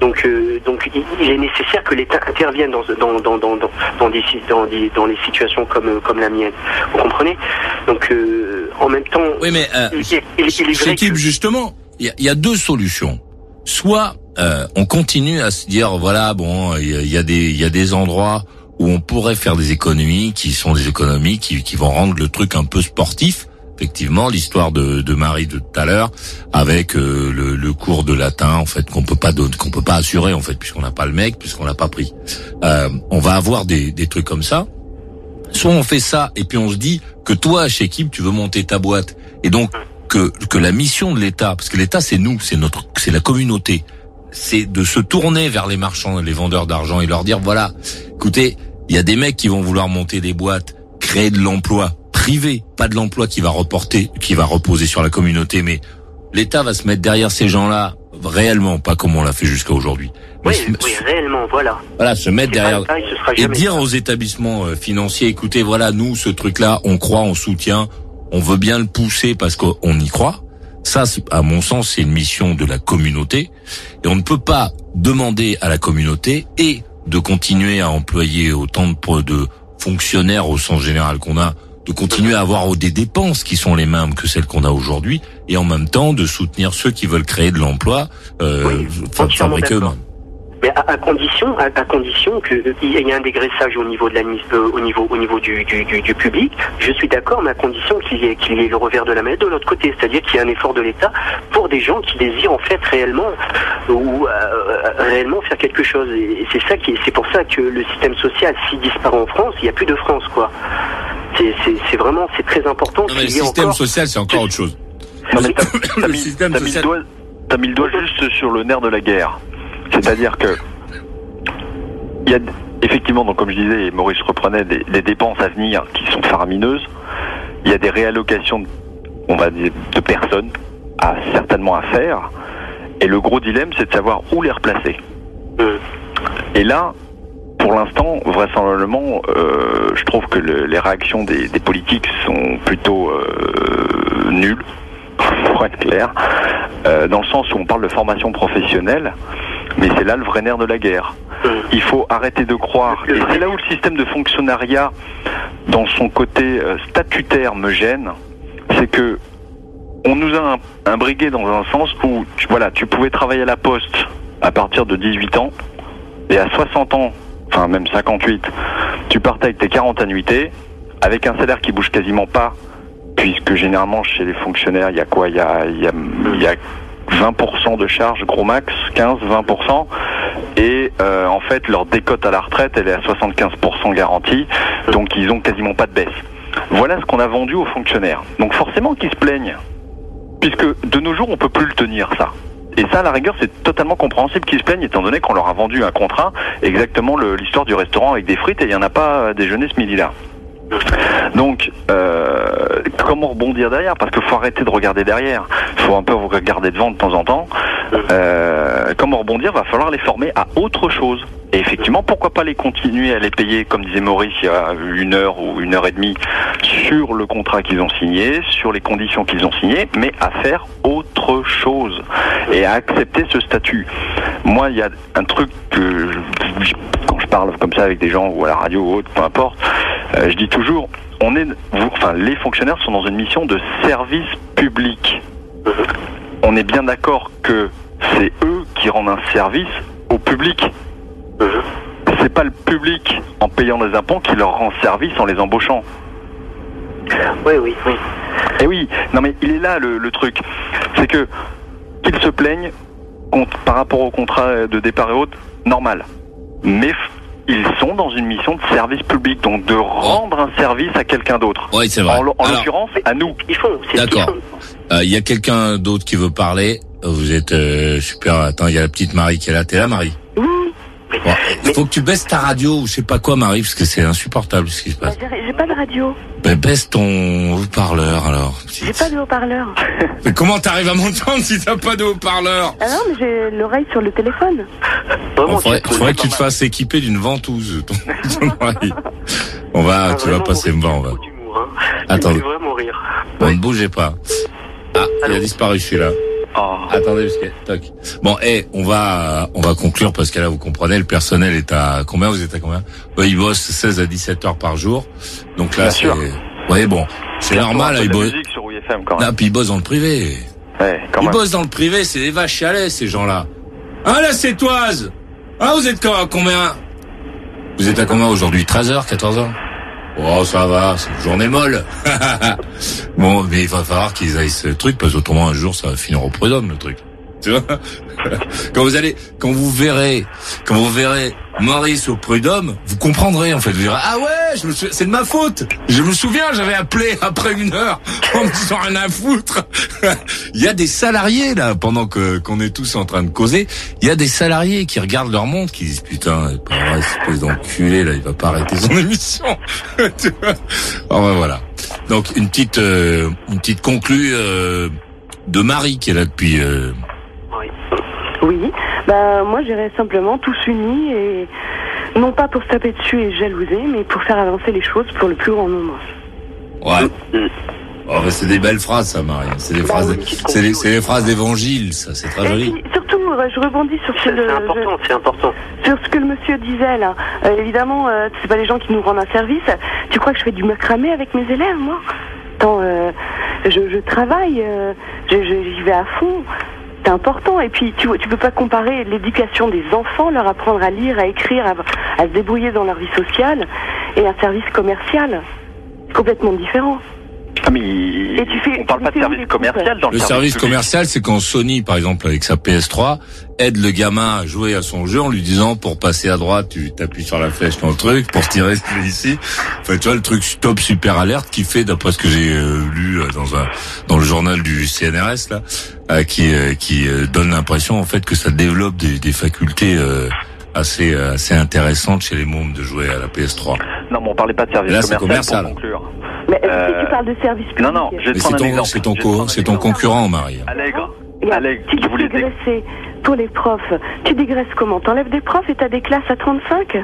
Donc, euh, donc il est nécessaire que l'État intervienne dans, dans, dans, dans, dans, des, dans, des, dans les situations comme, comme la mienne. Vous comprenez? Donc, euh, en même temps... Oui, mais euh, il, type, justement, il y, a deux solutions. Soit euh, on continue à se dire, voilà, bon, il y, y, a des, il y a des endroits où on pourrait faire des économies qui sont des économies qui, qui vont rendre le truc un peu sportif effectivement l'histoire de, de Marie de tout à l'heure avec euh, le, le, cours de latin en fait qu'on peut pas qu'on peut pas assurer en fait puisqu'on n'a pas le mec puisqu'on l'a pas pris. Euh, on va avoir des, des trucs comme ça. Soit on fait ça et puis on se dit que toi chez Kim tu veux monter ta boîte et donc que que la mission de l'État parce que l'État c'est nous c'est notre c'est la communauté c'est de se tourner vers les marchands les vendeurs d'argent et leur dire voilà écoutez il y a des mecs qui vont vouloir monter des boîtes créer de l'emploi privé, pas de l'emploi qui va reporter, qui va reposer sur la communauté, mais l'État va se mettre derrière ces gens-là réellement, pas comme on l'a fait jusqu'à aujourd'hui. Oui, oui, réellement, voilà. Voilà, se mettre derrière et dire aux établissements euh, financiers, écoutez, voilà, nous, ce truc-là, on croit, on soutient, on veut bien le pousser parce qu'on y croit. Ça, à mon sens, c'est une mission de la communauté. Et on ne peut pas demander à la communauté et de continuer à employer autant de, de fonctionnaires au sens général qu'on a de continuer à avoir des dépenses qui sont les mêmes que celles qu'on a aujourd'hui et en même temps de soutenir ceux qui veulent créer de l'emploi, euh, fabriquer eux-mêmes. Mais à, condition, à, condition qu'il y ait un dégraissage au niveau de la euh, au niveau, au niveau du, du, du, public, je suis d'accord, mais à condition qu'il y, ait, qu'il y ait le revers de la main de l'autre côté, c'est-à-dire qu'il y ait un effort de l'État pour des gens qui désirent en fait réellement ou euh, réellement faire quelque chose. Et c'est ça qui, c'est pour ça que le système social, s'il disparaît en France, il n'y a plus de France, quoi c'est vraiment c'est très important. le système social, c'est encore autre chose. Non, mais t'as mis, mis, le doigt juste sur le nerf de la guerre. C'est-à-dire que il y a effectivement, donc comme je disais, Maurice reprenait des, dépenses à venir qui sont faramineuses. Il y a des réallocations, on va dire, de personnes à certainement à faire. Et le gros dilemme, c'est de savoir où les replacer. Euh. Et là, pour l'instant, vraisemblablement, euh, je trouve que les réactions des, politiques sont plutôt euh, nulles, pour être clair, euh, dans le sens où on parle de formation professionnelle, mais c'est là le vrai nerf de la guerre. Il faut arrêter de croire, et c'est là où le système de fonctionnariat, dans son côté statutaire, me gêne, c'est que on nous a imbrigué dans un sens où, voilà, tu pouvais travailler à la poste à partir de 18 ans, et à 60 ans, enfin même 58, tu partais avec tes 40 annuités, avec un salaire qui bouge quasiment pas, puisque généralement chez les fonctionnaires, il y a quoi? Il y a, y, y a 20% de charges, gros max, 15-20%, et euh, en fait leur décote à la retraite, elle est à 75% garantie, donc ils ont quasiment pas de baisse. Voilà ce qu'on a vendu aux fonctionnaires. Donc forcément qu'ils se plaignent, puisque de nos jours on peut plus le tenir ça. Et ça, à la rigueur, c'est totalement compréhensible qu'ils se plaignent, étant donné qu'on leur a vendu un contrat, exactement l'histoire du restaurant avec des frites, et il n'y en a pas déjeuner ce midi-là. Donc, euh, comment rebondir derrière? Parce qu'il faut arrêter de regarder derrière. Il faut un peu regarder devant de temps en temps. Euh, comment rebondir? Va falloir les former à autre chose. Et effectivement, pourquoi pas les continuer à les payer, comme disait Maurice, il y a une heure ou une heure et demie, sur le contrat qu'ils ont signé, sur les conditions qu'ils ont signées, mais à faire autre chose et à accepter ce statut. Moi, il y a un truc que, quand je parle comme ça avec des gens ou à la radio ou autre, peu importe, euh, je dis toujours, on est, enfin, les fonctionnaires sont dans une mission de service public. On est bien d'accord que c'est eux qui rendent un service au public. C'est pas le public en payant des impôts qui leur rend service en les embauchant. Oui, oui, oui. Et oui, non mais il est là le, truc. C'est que qu'ils se plaignent par rapport au contrat de départ et autres, normal. Mais ils sont dans une mission de service public, donc de rendre un service à quelqu'un d'autre. Oui, c'est vrai. En, l'occurrence, à nous. D'accord. Euh, il y a quelqu'un d'autre qui veut parler. Vous êtes euh, super. Attends, il y a la petite Marie qui est là. T'es là, Marie? Il faut que tu baisses ta radio ou je sais pas quoi, Marie, parce que c'est insupportable ce qui se passe. Bah, j'ai pas de radio. Ben baisse ton haut-parleur alors. J'ai pas de haut-parleur. Mais comment t'arrives à m'entendre si t'as pas de haut-parleur Ah non, mais j'ai l'oreille sur le téléphone. Il faudrait, que tu te fasses équiper d'une ventouse. Ton, on va, ah, tu vas passer me voir, on va. Hein. Attends. Bon, ne bougez pas. Ah, il a disparu celui-là. Oh. Attendez, parce que, toc. Bon, et on va, on va conclure parce que là, vous comprenez, le personnel est à combien? Vous êtes à combien? Bah, Il bosse 16 à 17 heures par jour. Donc là, c'est, ouais, bon, c'est normal. Il bosse. Sur quand même. Ah, puis il bosse dans le privé. Ouais, quand il même. bosse dans le privé, c'est des vaches à lait, ces gens-là. Ah, la sétoise? Ah, vous êtes à combien? Vous êtes à combien aujourd'hui? 13 heures, 14 heures? Oh, ça va, c'est une journée molle. bon, mais il va falloir qu'ils aillent ce truc, parce qu'autrement, un jour, ça va finir au prud'homme, le truc. Tu vois? Quand vous allez, quand vous verrez, quand vous verrez Maurice au prud'homme, vous comprendrez en fait. Vous direz ah ouais, c'est de ma faute. Je me souviens, j'avais appelé après une heure en me disant rien à foutre. il y a des salariés là pendant que qu'on est tous en train de causer. Il y a des salariés qui regardent leur montre, qui disent putain, c'est pas vrai, d'enculé là, il va pas arrêter son émission. oh ben voilà. Donc une petite euh, une petite conclue euh, de Marie qui est là depuis. Euh, oui, bah moi j'irais simplement tous unis et non pas pour se taper dessus et jalouser, mais pour faire avancer les choses pour le plus grand nombre. Ouais. Oh, c'est des belles phrases, ça, Marie. C'est des bah phrases, c'est des, phrases d'évangile, ça. C'est très joli. surtout, euh, je rebondis sur ce que c'est important, c'est important. Sur ce que le monsieur disait là. Euh, évidemment, euh, c'est pas les gens qui nous rendent un service. Tu crois que je fais du macramé avec mes élèves, moi? Tant, je, je, travaille, j'y vais à fond c'est important. Et puis, tu tu peux pas comparer l'éducation des enfants, leur apprendre à lire, à écrire, à, se débrouiller dans leur vie sociale, et un service commercial. C'est complètement différent. Ah mais et tu fais, on parle pas de service commercial dans le, le service, commercial, c'est quand Sony, par exemple, avec sa PS3, aide le gamin à jouer à son jeu en lui disant pour passer à droite, tu t'appuies sur la flèche dans le truc, pour tirer ici. Enfin, tu vois le truc top super alerte qui fait, d'après ce que j'ai euh, lu euh, dans un dans le journal du CNRS là, euh, qui qui donne l'impression en fait que ça développe des, des facultés assez assez intéressantes chez les mômes de jouer à la PS3. Non, mais on parlait pas de service là, commercial, pour conclure. Mais tu parles de service public Non, non, je vais prendre. C'est ton, c'est ton concurrent, Marie. Allègre. Allègre, tu dis dégraisser pour les profs. Tu dégraisses comment T'enlèves des profs et t'as des classes à 35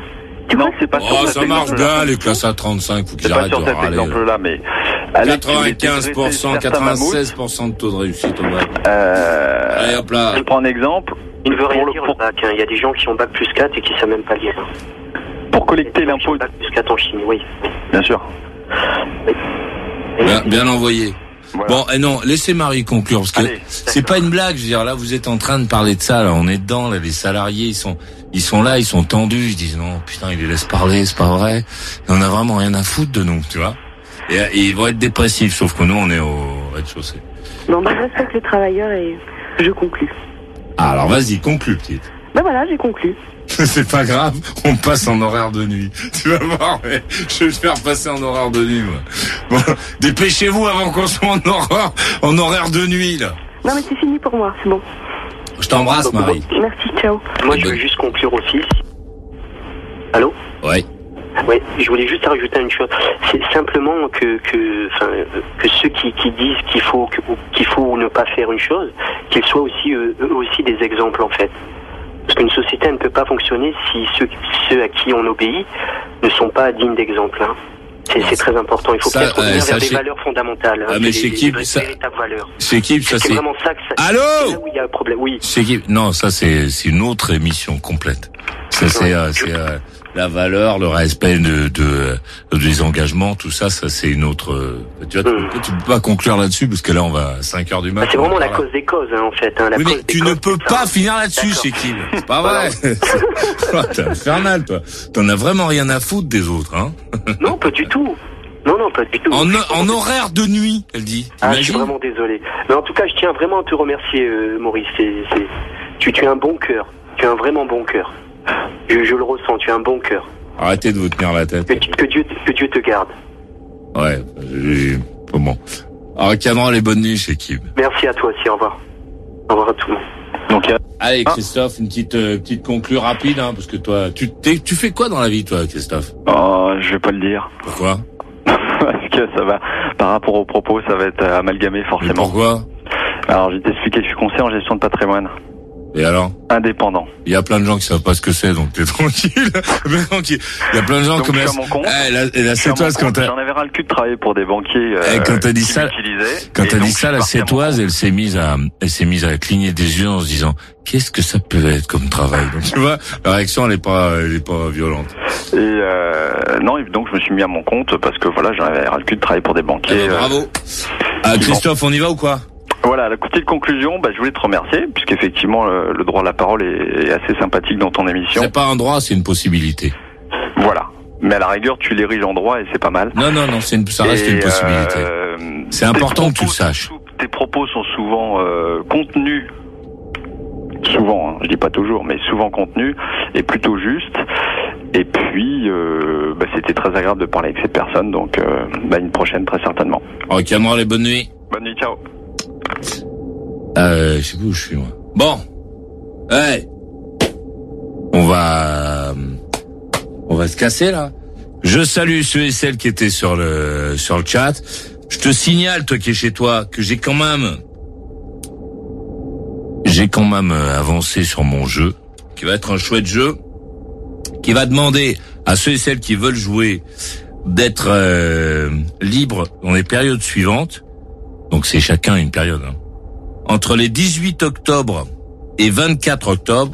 tu non, c'est pas oh, ça marche bien, les classes à 35, faut qu'ils arrêtent de cet exemple-là, mais... 95%, 96% de taux de réussite au bac. Euh... Allez, hop là. Je prends un exemple. Il ne veut rien dire au bac, hein. il y a des gens qui ont bac plus 4 et qui ne savent même pas lire. Pour collecter l'impôt... Bac plus 4 en chimie, oui. Bien sûr. Bien, envoyé. Bon, et eh non, laissez Marie conclure parce que c'est pas une blague. Je veux dire, là, vous êtes en train de parler de ça. Là, on est dedans. Là, les salariés, ils sont, ils sont là, ils sont tendus. Ils disent non, putain, ils les laissent parler, c'est pas vrai. On a vraiment rien à foutre de nous, tu vois. Et, ils vont être dépressifs, sauf que nous, on est au rez-de-chaussée. Non, bah, je respecte les travailleurs et je conclue. Ah, alors, vas-y, conclue, petite. Ben voilà, j'ai conclu. c'est pas grave, on passe en horaire de nuit. Tu vas voir, mais je vais faire passer en horaire de nuit, moi. Bon, dépêchez-vous avant qu'on soit en horaire, en horaire de nuit, là. Non, mais c'est fini pour moi, c'est bon. Je t'embrasse, Marie. Merci, ciao. Moi, je veux juste conclure aussi. Allô Oui. Oui, je voulais juste rajouter une chose. C'est simplement que que, que ceux qui, qui disent qu'il faut qu'il faut ne pas faire une chose, qu'ils soient aussi eux aussi des exemples en fait. Parce qu'une société ne peut pas fonctionner si ceux, ceux, à qui on obéit ne sont pas dignes d'exemple. Hein. C'est très important. Il faut peut-être revenir vers des valeurs fondamentales. Ah, mais chez qui ça... Chez ça c'est vraiment ça que ça... Allô où il y a un problème. Oui. Chez qui Non, ça c'est une autre émission complète. Ça c'est euh, la valeur, le respect de, de, des engagements, tout ça, ça c'est une autre. Tu, vois, hmm. tu, peux pas conclure là-dessus parce que là on va à 5 heures du matin. c'est vraiment la cause des causes hein, en fait. Hein, la oui, mais tu ne peux pas finir là-dessus, c'est qui? C'est pas vrai. T'es infernal, toi. T'en as vraiment rien à foutre des autres, hein Non, pas du tout. Non, non, pas du tout. En, en horaire de nuit, elle dit. Ah, je suis vraiment désolé. Mais en tout cas, je tiens vraiment à te remercier, euh, Maurice. Tu, tu as un bon cœur. Tu as un vraiment bon cœur. Je, je le ressens, tu as un bon cœur. Arrêtez de vous tenir la tête. Que, que Dieu, que Dieu te garde. Ouais, j'ai... bon. Alors, Cameron, les bonnes nuits chez Kim. Merci à toi aussi, au revoir. Au revoir à tout le monde. Donc, Allez, Christophe, une petite euh, petite conclue rapide, hein, parce que toi, tu tu fais quoi dans la vie, toi, Christophe? Oh, je vais pas le dire. Pourquoi? Parce que ça va, par rapport aux propos, ça va être amalgamé forcément. pourquoi? Alors, je vais t'expliquer. Je suis conseiller en gestion de patrimoine. Et alors Indépendant. Il y a plein de gens qui savent pas ce que c'est, donc t'es tranquille. Il y a plein de gens donc comme compte. Eh, la, la sétoise quand t'as. J'en avais ras le cul de travailler pour des banquiers. Euh, Eh, quand t'as dit qui ça, quand t'as dit ça, la sétoise, elle s'est mise à, elle s'est mise à cligner des yeux en se disant, qu'est-ce que ça peut être comme travail? Donc tu vois, la réaction elle est pas, elle est pas violente. Et euh, non, et donc je me suis mis à mon compte parce que voilà, j'en avais ras le cul de travailler pour des banquiers. Eh ben, euh, bravo. Ah, Christophe, on y va ou quoi? Voilà, la petite conclusion, bah, je voulais te remercier, puisqu'effectivement le, le droit à la parole est, est assez sympathique dans ton émission. C'est pas un droit, c'est une possibilité. Voilà. Mais à la rigueur, tu l'ériges en droit et c'est pas mal. Non, non, non, c'est une, ça reste Et, une possibilité. euh, c'est important que tu le saches. Tes propos sont souvent euh, contenus, souvent, hein, je dis pas toujours, mais souvent contenus et plutôt justes. Et puis, euh, bah, c'était très agréable de parler avec cette personne, donc euh, bah, une prochaine très certainement. Ok, Cameron, les bonnes nuits. Bonne nuit, ciao. Euh, je sais plus où je suis moi. Bon, hey, on va, on va se casser là. Je salue ceux et celles qui étaient sur le sur le chat. Je te signale, toi qui es chez toi, que j'ai quand même, j'ai quand même euh, avancé sur mon jeu, qui va être un chouette jeu, qui va demander à ceux et celles qui veulent jouer d'être euh, libres dans les périodes suivantes. Donc c'est chacun une période. Hein entre les 18 octobre et 24 octobre,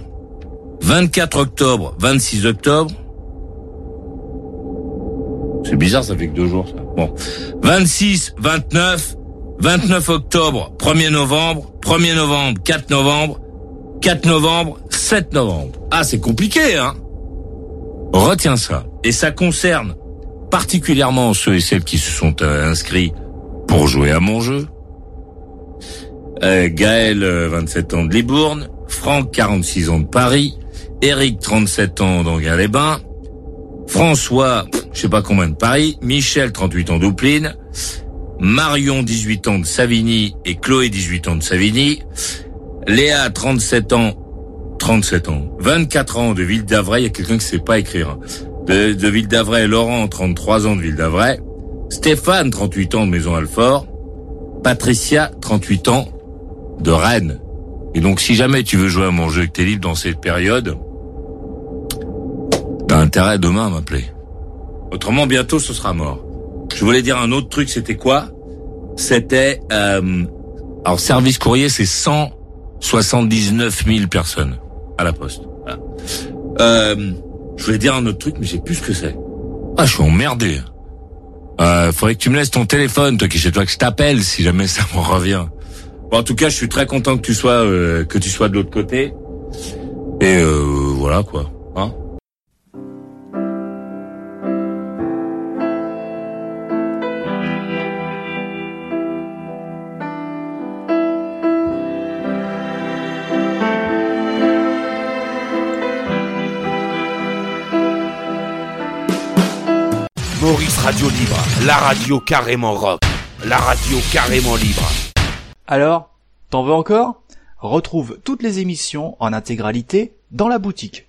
24 octobre, 26 octobre, c'est bizarre, ça fait que deux jours, ça. Bon. 26, 29, 29 octobre, 1er novembre, 1er novembre, 4 novembre, 4 novembre, 7 novembre. Ah, c'est compliqué, hein? Retiens ça. Et ça concerne particulièrement ceux et celles qui se sont euh, inscrits pour jouer à mon jeu. Euh, Gaël, euh, 27 ans de Libourne, Franck, 46 ans de Paris, Eric, 37 ans d'Anguin-les-Bains, François, je sais pas combien de Paris, Michel, 38 ans d'Oupline, Marion, 18 ans de Savigny et Chloé, 18 ans de Savigny, Léa, 37 ans, 37 ans, 24 ans de Ville d'Avray, il y a quelqu'un qui sait pas écrire, hein. de, de Ville d'Avray, Laurent, 33 ans de Ville d'Avray, Stéphane, 38 ans de Maison Alfort, Patricia, 38 ans de Rennes. Et donc, si jamais tu veux jouer à mon jeu et que t'es libre dans cette période, t'as intérêt demain à m'appeler. Autrement, bientôt, ce sera mort. Je voulais dire un autre truc, c'était quoi? C'était... Euh, alors, service courrier, c'est 179 000 personnes à la poste. Euh, je voulais dire un autre truc, mais j'ai plus ce que c'est. Ah, je suis emmerdé. Euh, faudrait que tu me laisses ton téléphone, toi qui chez toi, que je t'appelle si jamais ça me revient. Bon, en tout cas, je suis très content que tu sois euh, que tu sois de l'autre côté. Et euh, voilà quoi. Hein Radio Libre, la radio carrément rock, la radio carrément libre. Alors, t'en veux encore? Retrouve toutes les émissions en intégralité dans la boutique.